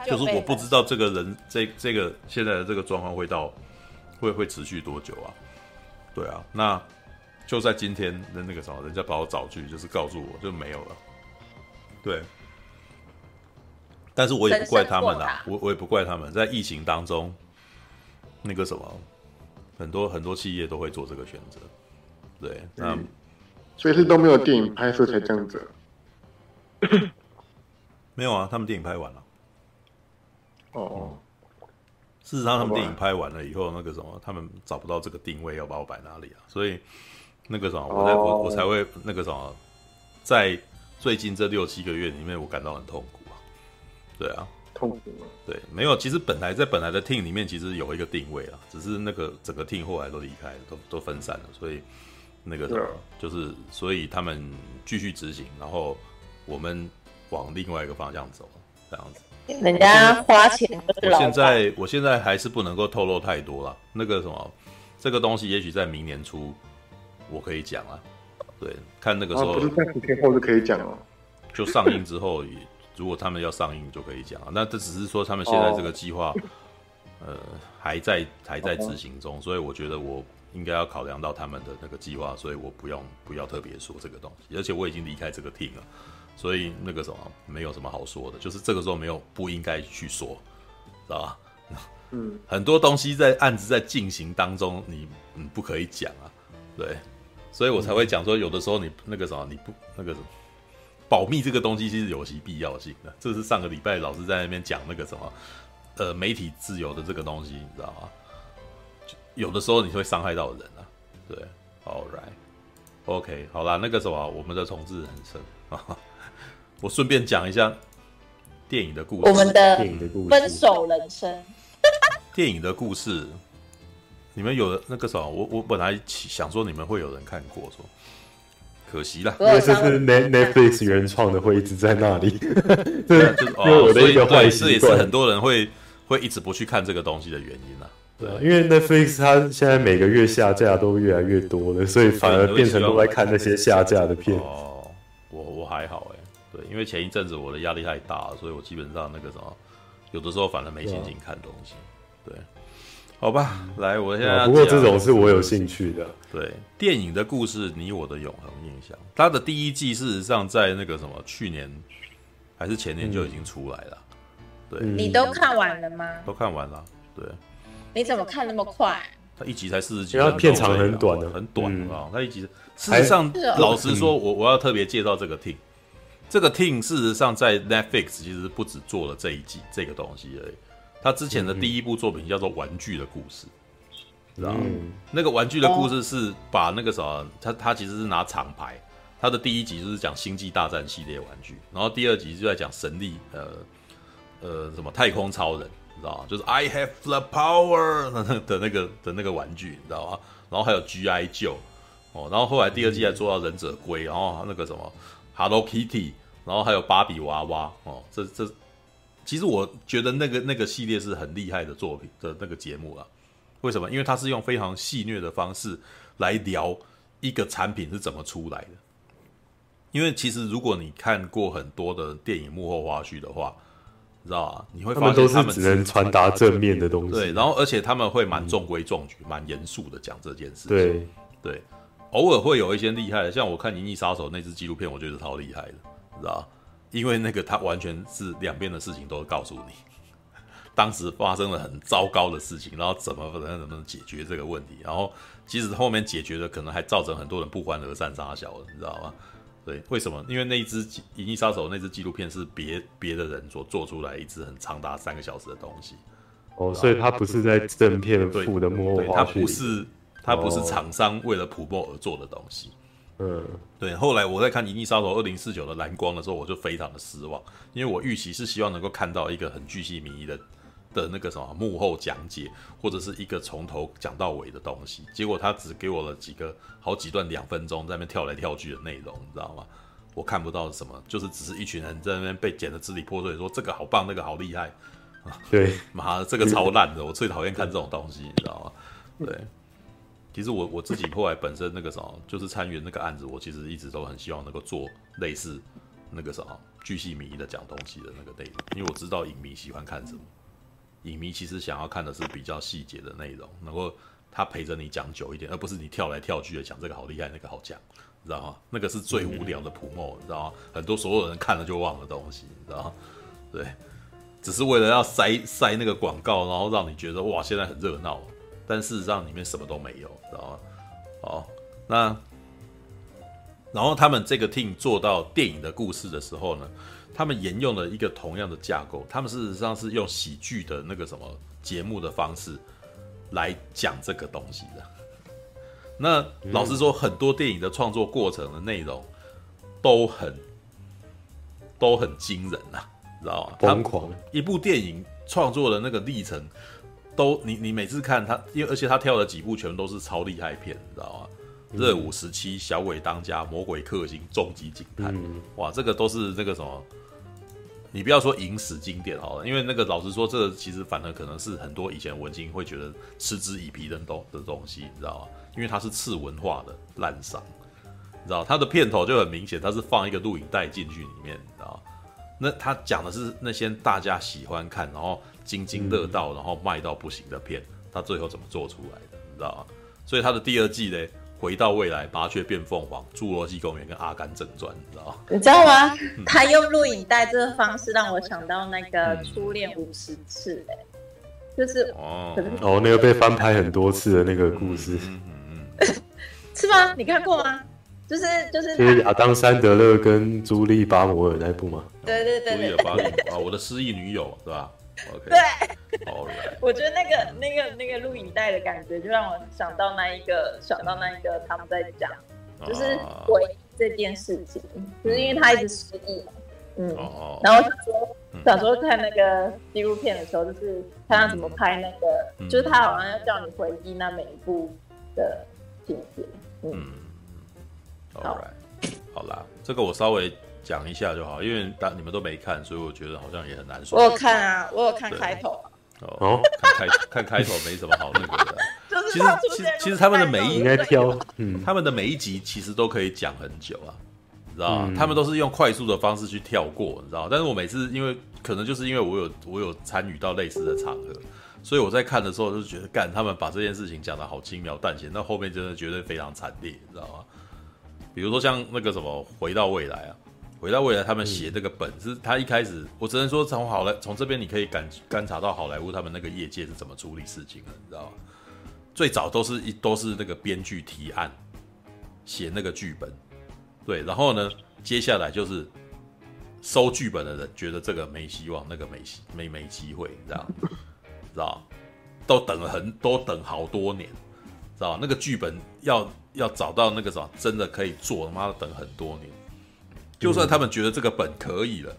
就，就是我不知道这个人这这个现在的这个状况会到会会持续多久啊？对啊，那就在今天的那个时候，人家把我找去，就是告诉我就没有了。对，但是我也不怪他们啦，我我也不怪他们，在疫情当中，那个什么，很多很多企业都会做这个选择。对，那、嗯、所以是都没有电影拍摄才这样子。没有啊，他们电影拍完了。哦，事实上，他们电影拍完了以后，那个什么，他们找不到这个定位要把我摆哪里啊？所以那个什么，我在我我才会那个什么，在最近这六七个月里面，我感到很痛苦啊。对啊，痛苦。对，没有，其实本来在本来的 team 里面，其实有一个定位啊，只是那个整个 team 后来都离开了，都都分散了，所以那个什么，就是所以他们继续执行，然后我们往另外一个方向走，这样子。人家花钱，我现在我现在还是不能够透露太多了。那个什么，这个东西也许在明年初我可以讲啊。对，看那个时候，不是在十天后就可以讲了。就上映之后，如果他们要上映就可以讲啊。那这只是说他们现在这个计划，呃，还在还在执行中，所以我觉得我应该要考量到他们的那个计划，所以我不用不要特别说这个东西。而且我已经离开这个 team 了。所以那个什么，没有什么好说的，就是这个时候没有不应该去说，知道吧？嗯，很多东西在案子在进行当中，你嗯不可以讲啊，对，所以我才会讲说，有的时候你那个什么，你不那个什么，保密这个东西其实有其必要性的。这是上个礼拜老师在那边讲那个什么，呃，媒体自由的这个东西，你知道吗？有的时候你会伤害到人啊，对，All right，OK，好啦，那个什么，我们的重置人生啊，我顺便讲一下。电影的故事，我们的电影的故事，分手人生。电影的故事，你们有的那个什么，我我本来想说你们会有人看过，说可惜了，因为这是 Netflix 原创的，会一直在那里。对，就是哦，所以对，这也是很多人会会一直不去看这个东西的原因啊。对，因为 Netflix 它现在每个月下架都越来越多了，所以反而变成都在看那些下架的片。哦，我我还好哎。对，因为前一阵子我的压力太大了，所以我基本上那个什么，有的时候反而没心情看东西。对，好吧，来，我现在不过这种是我有兴趣的。对，电影的故事，你我的永恒印象，它的第一季事实上在那个什么去年还是前年就已经出来了。对，你都看完了吗？都看完了。对，你怎么看那么快？它一集才四十集，因为它片长很短的，很短啊。它一集，事实上，老实说，我我要特别介绍这个 team。这个 team 事实上在 Netflix 其实不止做了这一季这个东西而已，他之前的第一部作品叫做《玩具的故事》，知道吗？那个玩具的故事是把那个什么，他他其实是拿厂牌，他的第一集就是讲星际大战系列玩具，然后第二集就在讲神力，呃呃什么太空超人，你知道吗？就是 I have the power 的那个的那个玩具，你知道吗？然后还有 GI Joe 哦，然后后来第二季还做到忍者龟，然后那个什么 Hello Kitty。然后还有芭比娃娃哦，这这其实我觉得那个那个系列是很厉害的作品的那个节目啊。为什么？因为它是用非常戏谑的方式来聊一个产品是怎么出来的。因为其实如果你看过很多的电影幕后花絮的话，你知道吗？你会发现他们只能传达正面的东西。对，然后而且他们会蛮中规中矩、嗯、蛮严肃的讲这件事情。对对，偶尔会有一些厉害的，像我看《银翼杀手》那支纪录片，我觉得超厉害的。知道，因为那个他完全是两边的事情都告诉你，当时发生了很糟糕的事情，然后怎么怎么怎么解决这个问题，然后即使后面解决了，可能还造成很多人不欢而散杀小的，你知道吗？对，为什么？因为那一支《银翼杀手》那支纪录片是别别的人所做出来一支很长达三个小时的东西，哦，所以他不是在正片附的幕后花絮，他不是他不是厂商为了普播而做的东西。嗯，对。后来我在看《银翼杀手二零四九》的蓝光的时候，我就非常的失望，因为我预期是希望能够看到一个很巨细靡遗的的那个什么幕后讲解，或者是一个从头讲到尾的东西。结果他只给我了几个好几段两分钟在那边跳来跳去的内容，你知道吗？我看不到什么，就是只是一群人在那边被剪得支离破碎，说这个好棒，那个好厉害。对，妈的，这个超烂的，我最讨厌看这种东西，你知道吗？对。其实我我自己后来本身那个什么，就是参与那个案子，我其实一直都很希望能够做类似那个什么巨细迷的讲东西的那个内容，因为我知道影迷喜欢看什么，影迷其实想要看的是比较细节的内容，能够他陪着你讲久一点，而不是你跳来跳去的讲这个好厉害，那个好讲，你知道吗？那个是最无聊的普莫，你知道吗？很多所有人看了就忘了东西，你知道吗？对，只是为了要塞塞那个广告，然后让你觉得哇，现在很热闹。但事实上里面什么都没有，知道吗？好，那然后他们这个 team 做到电影的故事的时候呢，他们沿用了一个同样的架构，他们事实上是用喜剧的那个什么节目的方式来讲这个东西的。那老实说，很多电影的创作过程的内容都很都很惊人啊，知道吗？疯狂！一部电影创作的那个历程。都你你每次看他，因为而且他跳的几部全都是超厉害片，你知道吗？热舞时期、小鬼当家、魔鬼克星、终极警探，嗯、哇，这个都是那个什么？你不要说影史经典好了，因为那个老实说，这个其实反而可能是很多以前文青会觉得嗤之以鼻的东的东西，你知道吗？因为它是次文化的滥觴，你知道它的片头就很明显，它是放一个录影带进去里面，你知道吗？那他讲的是那些大家喜欢看，然后。津津乐道，然后卖到不行的片，他最后怎么做出来的？你知道吗？所以他的第二季呢，回到未来、麻雀变凤凰、侏罗纪公园跟阿甘正传，你知道吗？你知道吗？嗯、他用录影带这个方式让我想到那个初恋五十次，哎，就是哦，哦，那个被翻拍很多次的那个故事，嗯嗯嗯，是吗？你看过吗？就是就是就是亚当·山德勒跟朱莉·巴摩尔那部吗？对对对对，巴摩尔啊，我的失忆女友是吧？OK，对 我觉得那个那个那个录影带的感觉，就让我想到那一个想到那一个他们在讲，就是回忆这件事情，就是因为他一直失忆嘛。嗯，然后说小时候看那个纪录片的时候，就是他要怎么拍那个，嗯、就是他好像要叫你回忆那每一部的情节。嗯，嗯好，right. 好啦，这个我稍微讲一下就好，因为大你们都没看，所以我觉得好像也很难说。我有看啊，我有看开头。哦，看开看开头没什么好那个的。其实其实其实他们的每一应该挑，嗯，他们的每一集其实都可以讲很久啊。你知道、嗯、他们都是用快速的方式去跳过，你知道？但是我每次因为可能就是因为我有我有参与到类似的场合，所以我在看的时候就觉得，干他们把这件事情讲的好轻描淡写，那后面真的绝对非常惨烈，你知道吗？比如说像那个什么回到未来啊，回到未来他们写这个本是，他一开始我只能说从好莱从这边你可以感观察到好莱坞他们那个业界是怎么处理事情的，你知道吗？最早都是一都是那个编剧提案写那个剧本。对，然后呢，接下来就是收剧本的人觉得这个没希望，那个没希没没机会，你知道？知道？都等了很都等好多年，知道？那个剧本要要找到那个什么真的可以做，他妈的等很多年。就算他们觉得这个本可以了，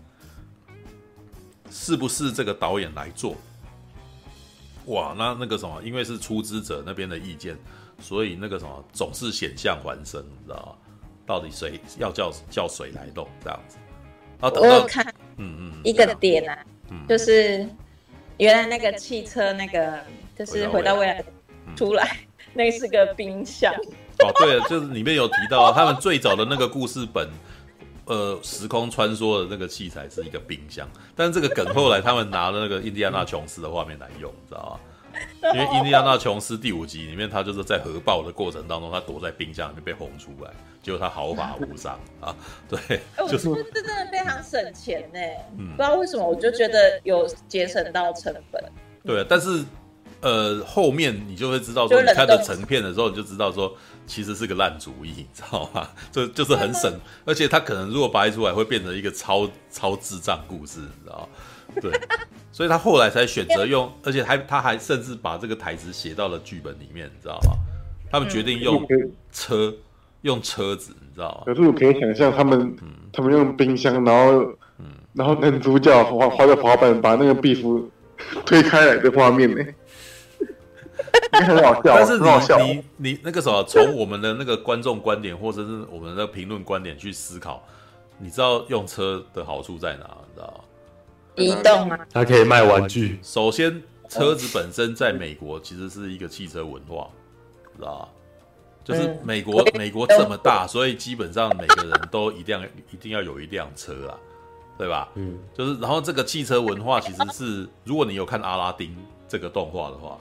是不是这个导演来做？哇，那那个什么，因为是出资者那边的意见，所以那个什么总是险象环生，你知道？到底谁要叫叫谁来弄这样子？我有看，嗯嗯，一个点啊，就是原来那个汽车那个就是回到未来出来，那是个冰箱。哦，对了，就是里面有提到他们最早的那个故事本，呃，时空穿梭的那个器材是一个冰箱，但是这个梗后来他们拿了那个印第安纳琼斯的画面来用，你知道吗？因为印第安纳琼斯第五集里面，他就是在核爆的过程当中，他躲在冰箱里面被轰出来，结果他毫发无伤啊。对，就是这真的非常省钱呢。嗯，不知道为什么，我就觉得有节省到成本。对，但是呃，后面你就会知道说，你看的成片的时候，你就知道说，其实是个烂主意，你知道吗？就就是很省，而且他可能如果拍出来，会变成一个超超智障故事，你知道吗？对。所以他后来才选择用，而且还他还甚至把这个台词写到了剧本里面，你知道吗？他们决定用车，嗯、用车子，你知道吗？可是我可以想象他们，嗯、他们用冰箱，然后，嗯、然后男主角滑滑着滑板把那个壁虎推开来的画面呢，很好笑。但是你你你那个什么，从我们的那个观众观点，或者是我们的评论观点去思考，你知道用车的好处在哪？你知道吗？移动啊，它可以卖玩具。首先，车子本身在美国其实是一个汽车文化，知道吧？就是美国，美国这么大，所以基本上每个人都一定要 一定要有一辆车啊，对吧？嗯，就是然后这个汽车文化其实是，如果你有看阿拉丁这个动画的话，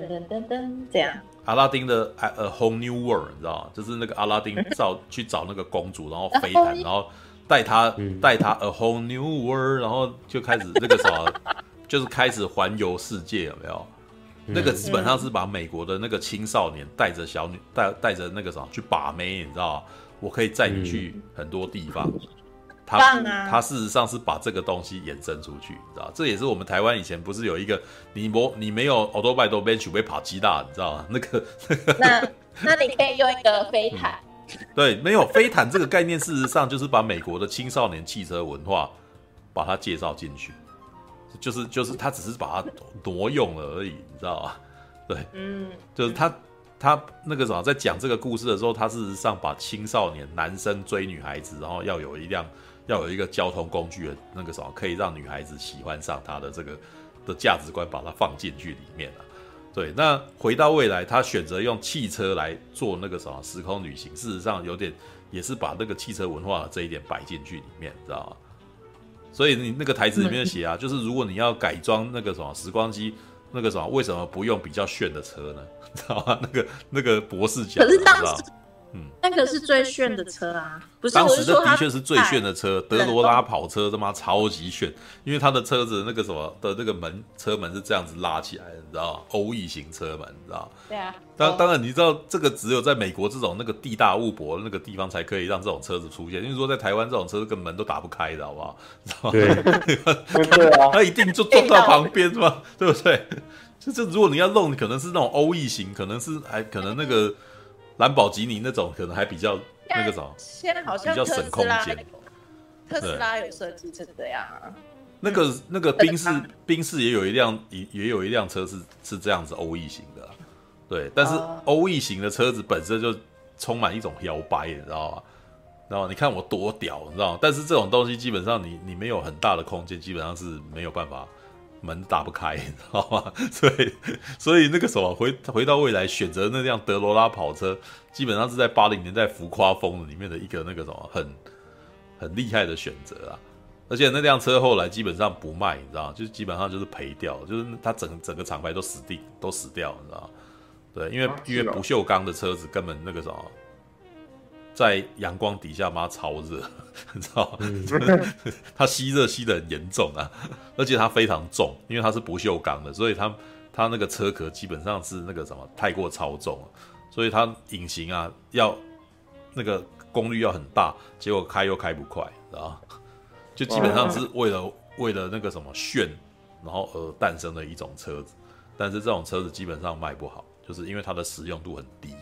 噔噔噔噔，这样。阿拉丁的《A Whole New World》，你知道吗？就是那个阿拉丁找去找那个公主，然后飞弹，然后。带她带她 a whole new world，然后就开始那个什么，就是开始环游世界，有没有？那个基本上是把美国的那个青少年带着小女带带着那个什么去把妹，你知道吗？我可以载你去很多地方。他他事实上是把这个东西延伸出去，你知道？这也是我们台湾以前不是有一个你没你没有欧多拜多边去被跑鸡大，你知道吗？那个那那你可以用一个飞毯。对，没有飞毯这个概念，事实上就是把美国的青少年汽车文化把它介绍进去，就是就是他只是把它挪用了而已，你知道吗？对，嗯，就是他他那个什么，在讲这个故事的时候，他事实上把青少年男生追女孩子，然后要有一辆要有一个交通工具的那个什么，可以让女孩子喜欢上他的这个的价值观，把它放进去里面了。对，那回到未来，他选择用汽车来做那个什么时空旅行，事实上有点也是把那个汽车文化的这一点摆进去里面，知道吗？所以你那个台词里面写啊，就是如果你要改装那个什么时光机，那个什么为什么不用比较炫的车呢？知道吗？那个那个博士讲，可是当时嗯，那个是最炫的车啊，不是？当时的的确是最炫的车，德罗拉跑车他妈超级炫，因为他的车子那个什么的那个门车门是这样子拉起来的，你知道吗？欧翼型车门，你知道对啊。当当然，你知道这个只有在美国这种那个地大物博的那个地方才可以让这种车子出现，因为说在台湾这种车子根本门都打不开的，好不好？对，对啊，他一定就撞到旁边嘛，对不对？就这如果你要弄，可能是那种欧翼型，可能是还可能那个。兰博基尼那种可能还比较那个什么，现在好像比较省空间。特斯拉有设计成这样啊。那个那个宾士宾士也有一辆也也有一辆车是是这样子欧翼型的，对。但是欧翼型的车子本身就充满一种摇摆，你知道吗？然后你看我多屌，你知道吗？但是这种东西基本上你你没有很大的空间，基本上是没有办法。门打不开，你知道吗？所以，所以那个什么回回到未来选择那辆德罗拉跑车，基本上是在八零年代浮夸风里面的一个那个什么很很厉害的选择啊！而且那辆车后来基本上不卖，你知道吗？就是基本上就是赔掉，就是它整整个厂牌都死定，都死掉，你知道吗？对，因为因为不锈钢的车子根本那个什么。在阳光底下，妈超热，你知道吗？它吸热吸的很严重啊，而且它非常重，因为它是不锈钢的，所以它它那个车壳基本上是那个什么太过超重了，所以它引擎啊要那个功率要很大，结果开又开不快，知道吗？就基本上是为了为了那个什么炫，然后而诞生的一种车子，但是这种车子基本上卖不好，就是因为它的实用度很低，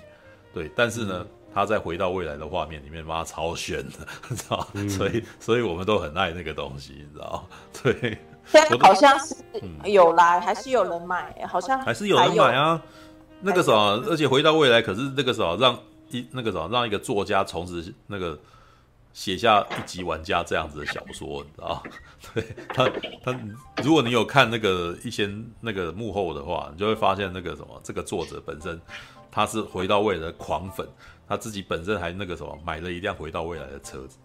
对，但是呢。他在回到未来的画面里面，妈超炫的，你知道、嗯、所以，所以我们都很爱那个东西，你知道对，现在好像是有来，还是有人买，好像还是有人买啊。那个什么，而且回到未来，可是那个什么让一那个什么让一个作家从此那个写下一级玩家这样子的小说，你知道 对他，他如果你有看那个一些那个幕后的话，你就会发现那个什么，这个作者本身他是回到未来的狂粉。他自己本身还那个什么，买了一辆回到未来的车子，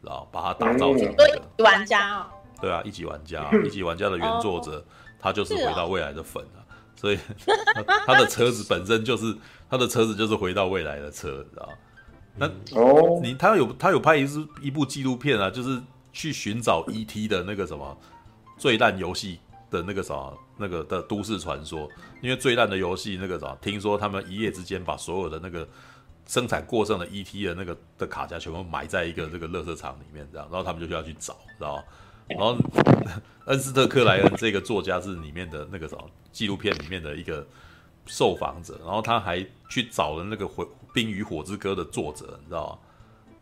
然后把它打造成一个玩家哦。对啊，一级玩家，一级玩家的原作者，他就是回到未来的粉啊，所以 他的车子本身就是他的车子就是回到未来的车，你知道？那哦，你他有他有拍一支一部纪录片啊，就是去寻找 E.T. 的那个什么最烂游戏的那个啥那个的都市传说，因为最烂的游戏那个啥，听说他们一夜之间把所有的那个。生产过剩的 ET 的那个的卡夹全部埋在一个这个垃圾场里面，这样，然后他们就需要去找，知道吗？然后 恩斯特·克莱恩这个作家是里面的那个什么纪录片里面的一个受访者，然后他还去找了那个火《冰与火之歌》的作者，你知道吗？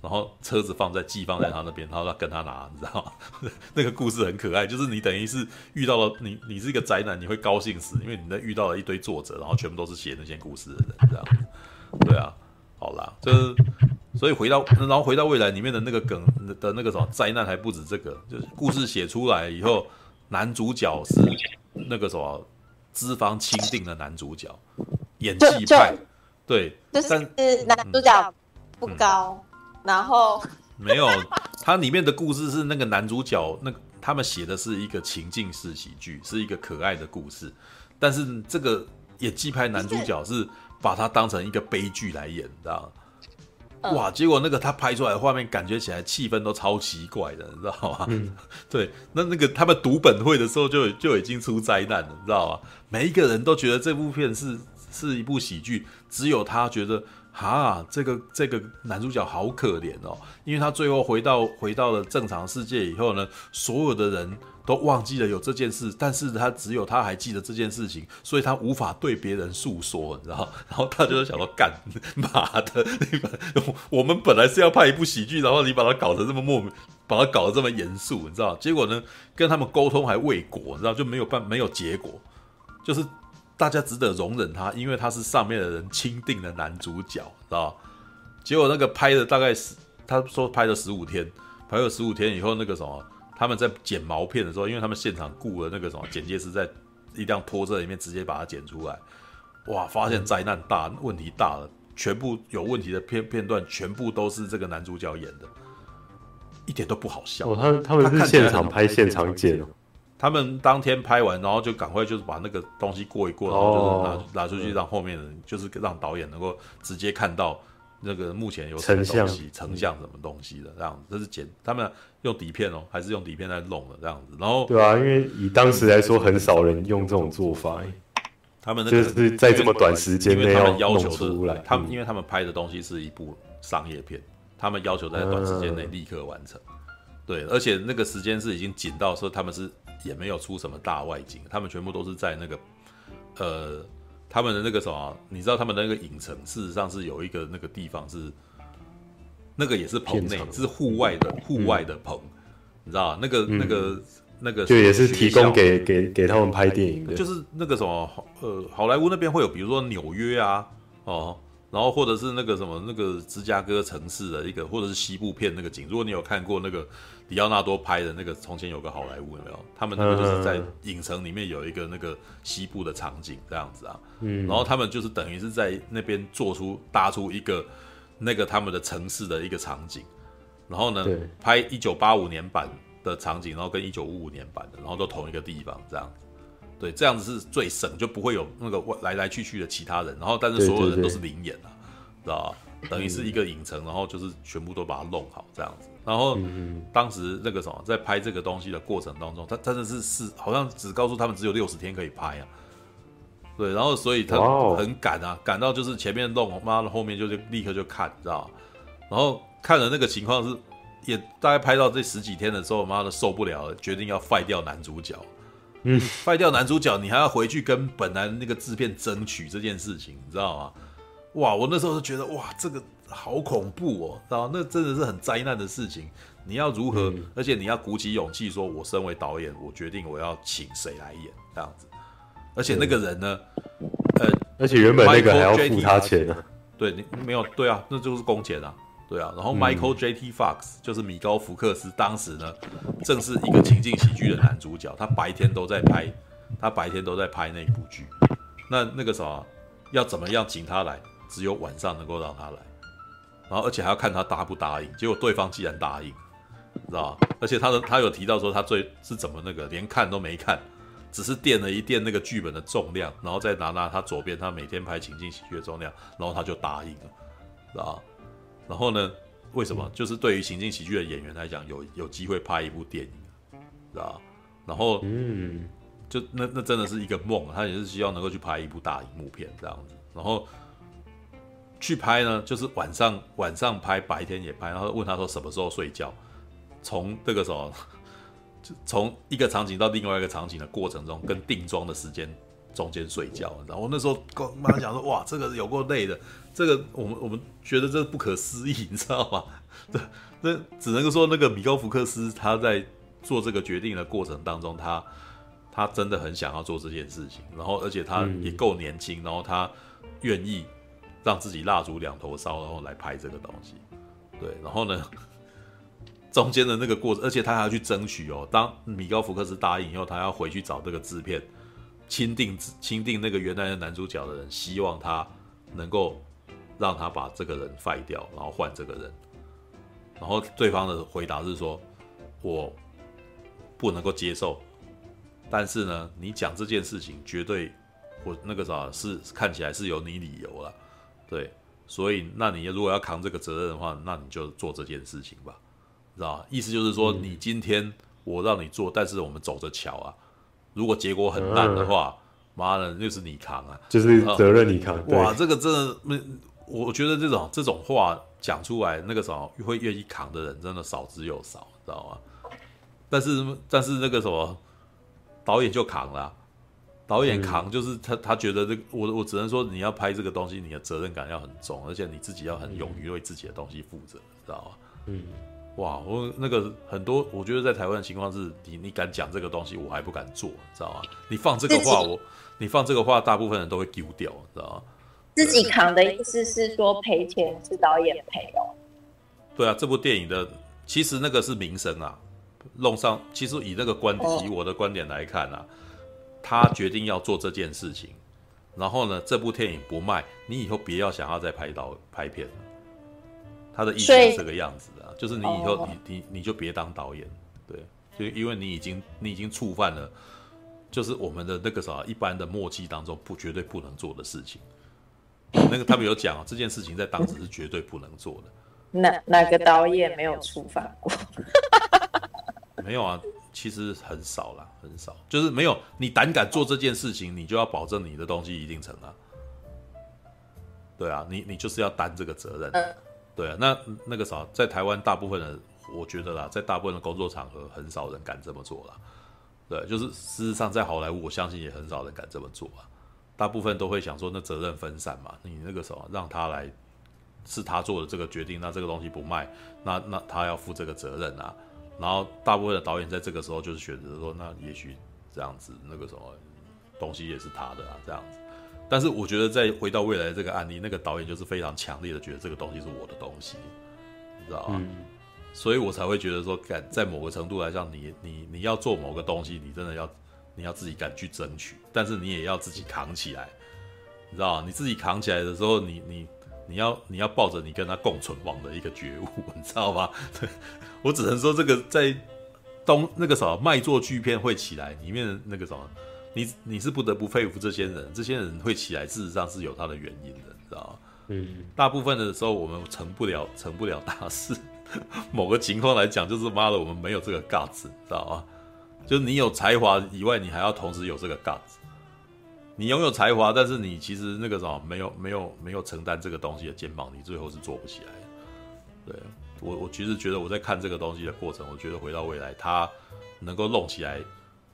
然后车子放在寄放在他那边，然后他跟他拿，你知道吗？那个故事很可爱，就是你等于是遇到了你，你是一个宅男，你会高兴死，因为你那遇到了一堆作者，然后全部都是写那些故事的人，这样，对啊。好啦，就是所以回到，然后回到未来里面的那个梗的那个什么灾难还不止这个，就是故事写出来以后，男主角是那个什么资方钦定的男主角，演技派，对，但是男主角不高，嗯、然后没有，它里面的故事是那个男主角，那个他们写的是一个情境式喜剧，是一个可爱的故事，但是这个演技派男主角是。把它当成一个悲剧来演，你知道吗？哇！结果那个他拍出来的画面，感觉起来气氛都超奇怪的，你知道吗？嗯、对，那那个他们读本会的时候就就已经出灾难了，你知道吗？每一个人都觉得这部片是是一部喜剧，只有他觉得。哈，这个这个男主角好可怜哦，因为他最后回到回到了正常世界以后呢，所有的人都忘记了有这件事，但是他只有他还记得这件事情，所以他无法对别人诉说，你知道？然后他就想说，干妈的，你们我们本来是要拍一部喜剧，然后你把它搞得这么莫名，把它搞得这么严肃，你知道？结果呢，跟他们沟通还未果，你知道？就没有办没有结果，就是。大家只得容忍他，因为他是上面的人钦定的男主角，知道？结果那个拍了大概十，他说拍了十五天，拍了十五天以后，那个什么，他们在剪毛片的时候，因为他们现场雇了那个什么剪接师，在一辆拖车里面直接把它剪出来，哇！发现灾难大，问题大了，全部有问题的片片段全部都是这个男主角演的，一点都不好笑。哦，他他们是现场拍现场剪。他们当天拍完，然后就赶快就是把那个东西过一过，然后就是拿拿出去让后面的人，就是让导演能够直接看到那个目前有什么东西成像成像什么东西的这样子，这是剪他们用底片哦，还是用底片来弄的这样子。然后对啊，因为以当时来说，很少人用这种做法。他们、那个、就是在这么短时间内要求出来，他们因为他们拍的东西是一部商业片，他们要求在短时间内立刻完成。嗯、对，而且那个时间是已经紧到说他们是也没有出什么大外景，他们全部都是在那个呃。他们的那个什么，你知道他们的那个影城，事实上是有一个那个地方是，那个也是棚内，是户外的户外的棚，嗯、你知道那个、嗯、那个那个就也是提供给给给他们拍电影的，就是那个什么呃，好莱坞那边会有，比如说纽约啊，哦。然后或者是那个什么那个芝加哥城市的一个，或者是西部片那个景，如果你有看过那个李奥纳多拍的那个从前有个好莱坞有没有？他们那个就是在影城里面有一个那个西部的场景这样子啊，嗯，然后他们就是等于是在那边做出搭出一个那个他们的城市的一个场景，然后呢拍一九八五年版的场景，然后跟一九五五年版的，然后都同一个地方这样子。对，这样子是最省，就不会有那个来来去去的其他人，然后但是所有人都是临演啊，知道吧？等于是一个影城，然后就是全部都把它弄好这样子。然后当时那个什么，在拍这个东西的过程当中，他真的是是好像只告诉他们只有六十天可以拍啊。对，然后所以他很赶啊，赶到就是前面弄，妈的后面就就立刻就看，知道吧？然后看了那个情况是，也大概拍到这十几天的时候，妈的受不了了，决定要废掉男主角。嗯，废掉男主角，你还要回去跟本来那个制片争取这件事情，你知道吗？哇，我那时候就觉得哇，这个好恐怖哦，知道那真的是很灾难的事情。你要如何？嗯、而且你要鼓起勇气说，我身为导演，我决定我要请谁来演这样子。而且那个人呢，呃，而且原本那个还要付他钱呢、啊。对，你没有对啊，那就是工钱啊。对啊，然后 Michael J. T. Fox 就是米高福克斯，当时呢正是一个情境喜剧的男主角，他白天都在拍，他白天都在拍那部剧。那那个什么，要怎么样请他来？只有晚上能够让他来，然后而且还要看他答不答应。结果对方既然答应，知道吧？而且他的他有提到说他最是怎么那个连看都没看，只是垫了一垫那个剧本的重量，然后再拿拿他左边他每天拍情境喜剧的重量，然后他就答应了，知道吧？然后呢？为什么？就是对于情境喜剧的演员来讲，有有机会拍一部电影，知道？然后，嗯，就那那真的是一个梦，他也是希望能够去拍一部大荧幕片这样子。然后去拍呢，就是晚上晚上拍，白天也拍。然后问他说什么时候睡觉？从这个什么，就从一个场景到另外一个场景的过程中，跟定妆的时间中间睡觉。然后我那时候跟妈讲说：“哇，这个有够累的。”这个我们我们觉得这不可思议，你知道吗？对，那只能够说那个米高福克斯他在做这个决定的过程当中，他他真的很想要做这件事情，然后而且他也够年轻，然后他愿意让自己蜡烛两头烧，然后来拍这个东西。对，然后呢，中间的那个过程，而且他还要去争取哦。当米高福克斯答应以后，他要回去找这个制片，钦定钦定那个原来的男主角的人，希望他能够。让他把这个人废掉，然后换这个人，然后对方的回答是说：“我不能够接受，但是呢，你讲这件事情绝对，我那个啥是看起来是有你理由了，对，所以那你如果要扛这个责任的话，那你就做这件事情吧，知道吧？意思就是说，你今天我让你做，但是我们走着瞧啊，如果结果很烂的话，妈的，就是你扛啊，就是责任你扛。哇，这个真的没。”我觉得这种这种话讲出来，那个什么会愿意扛的人真的少之又少，知道吗？但是但是那个什么导演就扛了，导演扛就是他他觉得这个我我只能说你要拍这个东西，你的责任感要很重，而且你自己要很勇于为自己的东西负责，知道吗？嗯，哇，我那个很多，我觉得在台湾的情况是你你敢讲这个东西，我还不敢做，知道吗？你放这个话，我你放这个话，大部分人都会丢掉，知道吗？自己扛的意思是说赔钱是导演赔哦。对啊，这部电影的其实那个是名声啊，弄上。其实以那个观点，哦、以我的观点来看啊，他决定要做这件事情，然后呢，这部电影不卖，你以后别要想要再拍导拍片了。他的意思是这个样子的，以就是你以后你你你就别当导演，对，就因为你已经你已经触犯了，就是我们的那个啥一般的默契当中不绝对不能做的事情。那个他们有讲，这件事情在当时是绝对不能做的。哪哪个导演没有触犯过？没有啊，其实很少啦，很少。就是没有你胆敢做这件事情，你就要保证你的东西一定成啊。对啊，你你就是要担这个责任。嗯、对啊，那那个啥，在台湾大部分人，我觉得啦，在大部分的工作场合，很少人敢这么做啦。对，就是事实上在好莱坞，我相信也很少人敢这么做啊。大部分都会想说，那责任分散嘛，你那个什么让他来，是他做的这个决定，那这个东西不卖，那那他要负这个责任啊。然后大部分的导演在这个时候就是选择说，那也许这样子那个什么东西也是他的啊，这样子。但是我觉得再回到未来这个案例，那个导演就是非常强烈的觉得这个东西是我的东西，你知道吗？嗯、所以我才会觉得说，敢在某个程度来讲，你你你要做某个东西，你真的要。你要自己敢去争取，但是你也要自己扛起来，你知道吗？你自己扛起来的时候，你你你要你要抱着你跟他共存亡的一个觉悟，你知道吗？对，我只能说这个在东那个什么卖座巨片会起来，里面的那个什么，你你是不得不佩服这些人，这些人会起来，事实上是有他的原因的，你知道吗？嗯，大部分的时候我们成不了成不了大事，某个情况来讲，就是妈的，我们没有这个 guts，知道吗？就是你有才华以外，你还要同时有这个 guts。你拥有才华，但是你其实那个什么没有没有没有承担这个东西的肩膀，你最后是做不起来的。对，我我其实觉得我在看这个东西的过程，我觉得回到未来，他能够弄起来，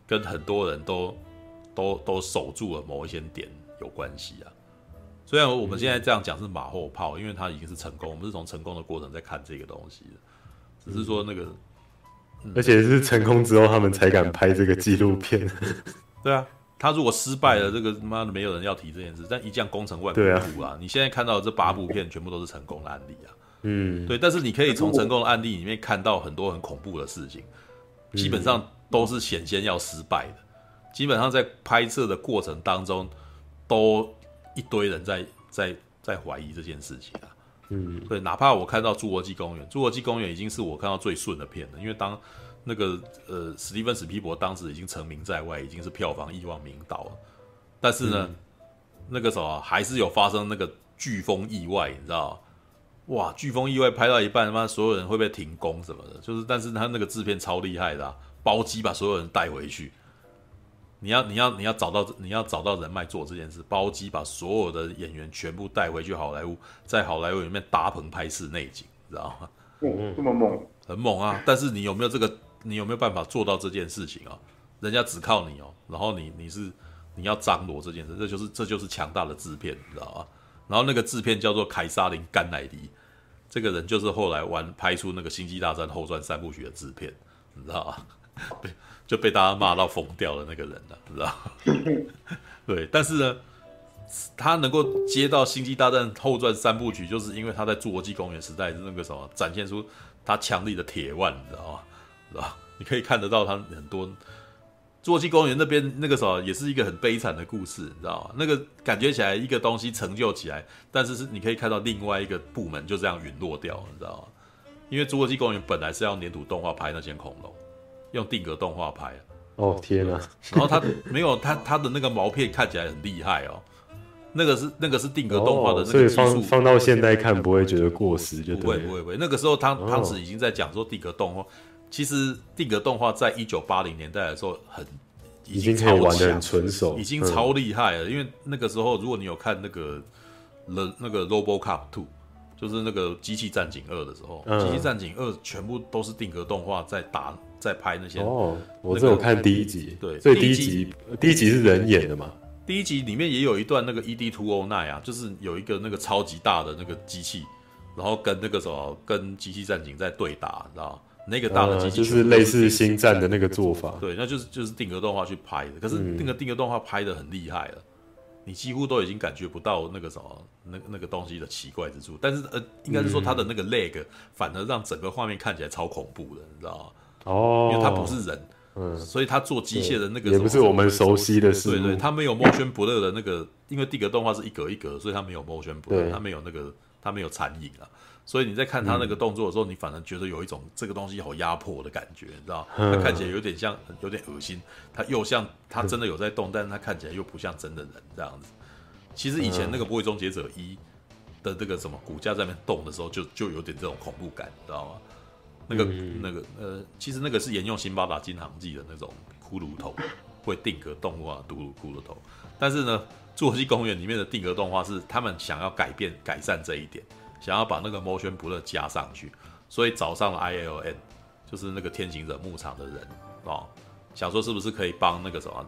跟很多人都都都守住了某一些点有关系啊。虽然我们现在这样讲是马后炮，因为他已经是成功，我们是从成功的过程在看这个东西的，只是说那个。而且是成功之后，他们才敢拍这个纪录片。对啊，他如果失败了，这个妈的没有人要提这件事。但一将功成万骨枯啊！你现在看到的这八部片，全部都是成功的案例啊。嗯，对。但是你可以从成功的案例里面看到很多很恐怖的事情，基本上都是险先要失败的。基本上在拍摄的过程当中，都一堆人在在在怀疑这件事情啊。嗯，对，哪怕我看到《侏罗纪公园》，《侏罗纪公园》已经是我看到最顺的片了，因为当那个呃史蒂芬史皮博当时已经成名在外，已经是票房亿万名导了，但是呢，嗯、那个时候还是有发生那个飓风意外，你知道哇，飓风意外拍到一半，他妈所有人会被停工什么的，就是，但是他那个制片超厉害的，啊，包机把所有人带回去。你要你要你要找到你要找到人脉做这件事，包机把所有的演员全部带回去好莱坞，在好莱坞里面搭棚拍摄内景，你知道吗？嗯，这么猛，很猛啊！但是你有没有这个？你有没有办法做到这件事情啊？人家只靠你哦，然后你你是你要张罗这件事，这就是这就是强大的制片，你知道吗？然后那个制片叫做凯撒琳甘乃迪，这个人就是后来玩拍出那个《星际大战后传》三部曲的制片，你知道吗？对。就被大家骂到疯掉的那个人了，你知道吗？对，但是呢，他能够接到《星际大战后传》三部曲，就是因为他在《侏罗纪公园》时代是那个什么，展现出他强力的铁腕，你知道吗？知道？你可以看得到他很多《侏罗纪公园》那边那个时候，也是一个很悲惨的故事，你知道吗？那个感觉起来一个东西成就起来，但是是你可以看到另外一个部门就这样陨落掉，你知道吗？因为《侏罗纪公园》本来是要黏土动画拍那些恐龙。用定格动画拍哦，天哪！然后他没有他他的那个毛片看起来很厉害哦，那个是那个是定格动画的那个技术，放放到现在看不会觉得过时，就不会不会不会。那个时候他当时已经在讲说定格动画，其实定格动画在一九八零年代的时候很已经可以玩得很纯熟，已经超厉害了。因为那个时候如果你有看那个那个 RoboCop Two，就是那个机器战警二的时候，机器战警二全部都是定格动画在打。在拍那些哦，我只有看第一集，对，所以第一集第一集是人演的嘛？第一集里面也有一段那个 ED Two O Nine 啊，就是有一个那个超级大的那个机器，然后跟那个什么跟机器战警在对打，你知道那个大的机器、呃、就是类似星战的那个做法，对，那就是就是定格动画去拍的，可是那个定格动画拍的很厉害了，嗯、你几乎都已经感觉不到那个什么那那个东西的奇怪之处，但是呃，应该是说它的那个 leg 反而让整个画面看起来超恐怖的，你知道吗？哦，因为它不是人，嗯，所以他做机械的那个也不是我们熟悉的事，对对，他没有 motion blur 的那个，因为定格动画是一格一格，所以它没有 motion blur，他没有那个，它没有残影啊，所以你在看他那个动作的时候，你反而觉得有一种这个东西好压迫的感觉，你知道？他看起来有点像，有点恶心，他又像他真的有在动，但是他看起来又不像真的人这样子，其实以前那个《不会终结者一》的这个什么骨架在那边动的时候就，就就有点这种恐怖感，你知道吗？那个、嗯、那个呃，其实那个是沿用《辛巴达金航记》的那种骷髅头，会定格动画，骷髅骷髅头。但是呢，《侏罗纪公园》里面的定格动画是他们想要改变、改善这一点，想要把那个 motion blur 加上去，所以找上了 ILM，就是那个天行者牧场的人哦，想说是不是可以帮那个什么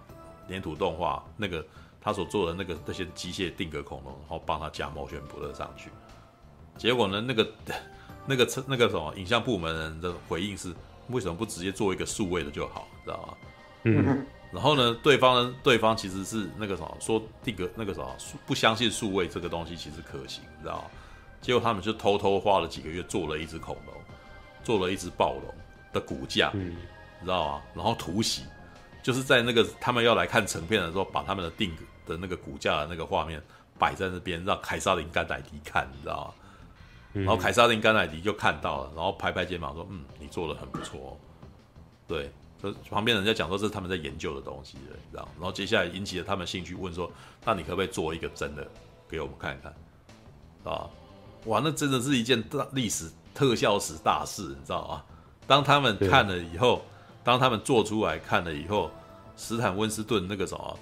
粘土动画那个他所做的那个那些机械定格恐龙，然后帮他加 motion blur 上去。结果呢，那个。那个那个什么影像部门人的回应是，为什么不直接做一个数位的就好，知道吗？嗯，然后呢，对方呢，对方其实是那个什么说定格那个什么不相信数位这个东西其实可行，知道吗？结果他们就偷偷花了几个月做了一只恐龙，做了一只暴龙的骨架，嗯，知道吗？然后突袭，就是在那个他们要来看成片的时候，把他们的定格的那个骨架的那个画面摆在那边，让凯撒林甘乃迪看，你知道吗？然后凯撒琳甘乃迪就看到了，然后拍拍肩膀说：“嗯，你做的很不错。”对，就旁边人家讲说这是他们在研究的东西，你知道？然后接下来引起了他们兴趣，问说：“那你可不可以做一个真的给我们看一看？”啊，哇，那真的是一件大历史特效史大事，你知道吗？当他们看了以后，当他们做出来看了以后，斯坦温斯顿那个什么，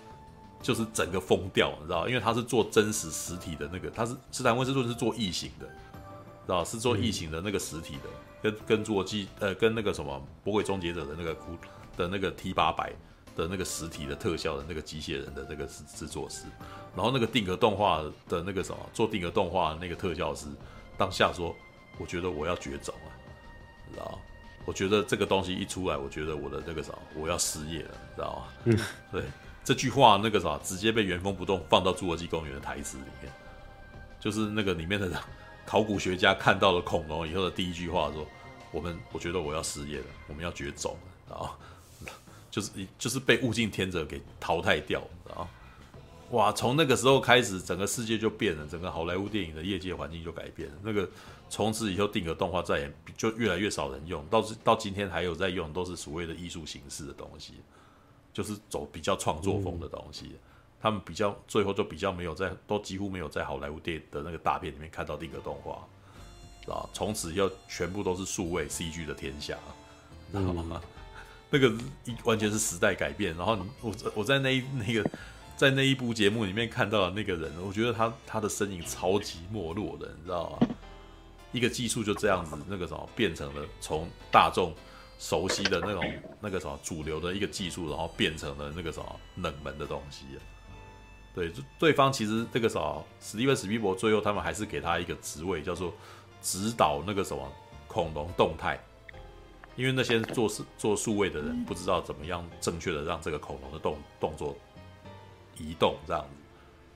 就是整个疯掉，你知道？因为他是做真实实体的那个，他是斯坦温斯顿是做异形的。知道是做异形的那个实体的，跟跟做机呃跟那个什么《魔鬼终结者》的那个骨的那个 T 八百的那个实体的特效的那个机械人的那个制制作师，然后那个定格动画的那个什么做定格动画的那个特效师，当下说：“我觉得我要绝种了，知道我觉得这个东西一出来，我觉得我的那个啥我要失业了，知道吗？”嗯，对，这句话那个啥直接被原封不动放到《侏罗纪公园》的台词里面，就是那个里面的。考古学家看到了恐龙以后的第一句话说：“我们，我觉得我要失业了，我们要绝种了啊！就是，就是被物竞天择给淘汰掉啊！哇，从那个时候开始，整个世界就变了，整个好莱坞电影的业界环境就改变了。那个从此以后，定格动画再也就越来越少人用，到到今天还有在用，都是所谓的艺术形式的东西，就是走比较创作风的东西。嗯”他们比较最后就比较没有在，都几乎没有在好莱坞电影的那个大片里面看到定格动画，啊从此以后全部都是数位 CG 的天下，知道吗？嗯、那个一完全是时代改变。然后我我在那一那个在那一部节目里面看到的那个人，我觉得他他的身影超级没落的，你知道吗？一个技术就这样子，那个什么变成了从大众熟悉的那种那个什么主流的一个技术，然后变成了那个什么冷门的东西。对，对方其实这个时候，史蒂文史匹柏最后他们还是给他一个职位，叫做指导那个什么恐龙动态，因为那些做做数位的人不知道怎么样正确的让这个恐龙的动动作移动这样子，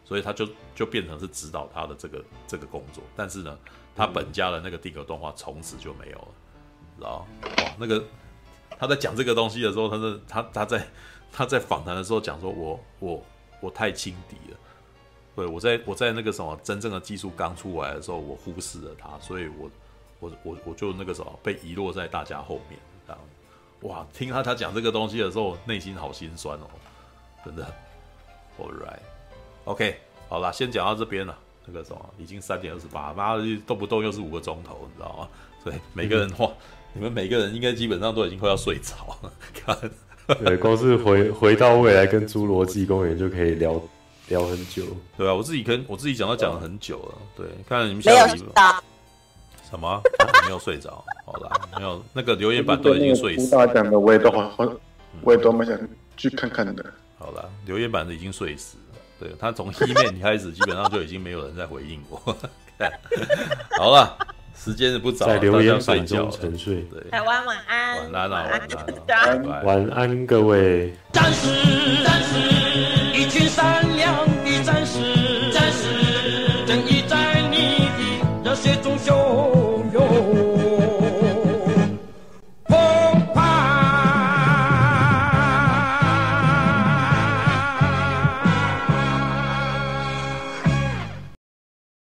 所以他就就变成是指导他的这个这个工作。但是呢，他本家的那个定格动画从此就没有了，知道哇，那个他在讲这个东西的时候，他是他他在他在访谈的时候讲说，我我。我太轻敌了，对，我在我在那个什么真正的技术刚出来的时候，我忽视了它，所以我我我我就那个什么被遗落在大家后面，这样，哇，听他他讲这个东西的时候，内心好心酸哦，真的。All right，OK，好了，先讲到这边了。那个什么，已经三点二十八，妈的，动不动又是五个钟头，你知道吗？所以每个人哇，嗯、你们每个人应该基本上都已经快要睡着了，看。对，光是回回到未来跟侏罗纪公园就可以聊聊很久，对啊，我自己跟我自己讲都讲了很久了，对，看你们下礼拜什么、啊、没有睡着？好啦，没有那个留言板都已经睡死。大家讲的我也都好好，我也都蛮想去看看的。好了，留言板的已经睡死了，对他从一面开始基本上就已经没有人在回应我。好了。时间是不早，在留言板中沉睡。对，台湾晚安，晚安啊，晚安，晚安，晚安各位。战士，战士，一群善良的战士。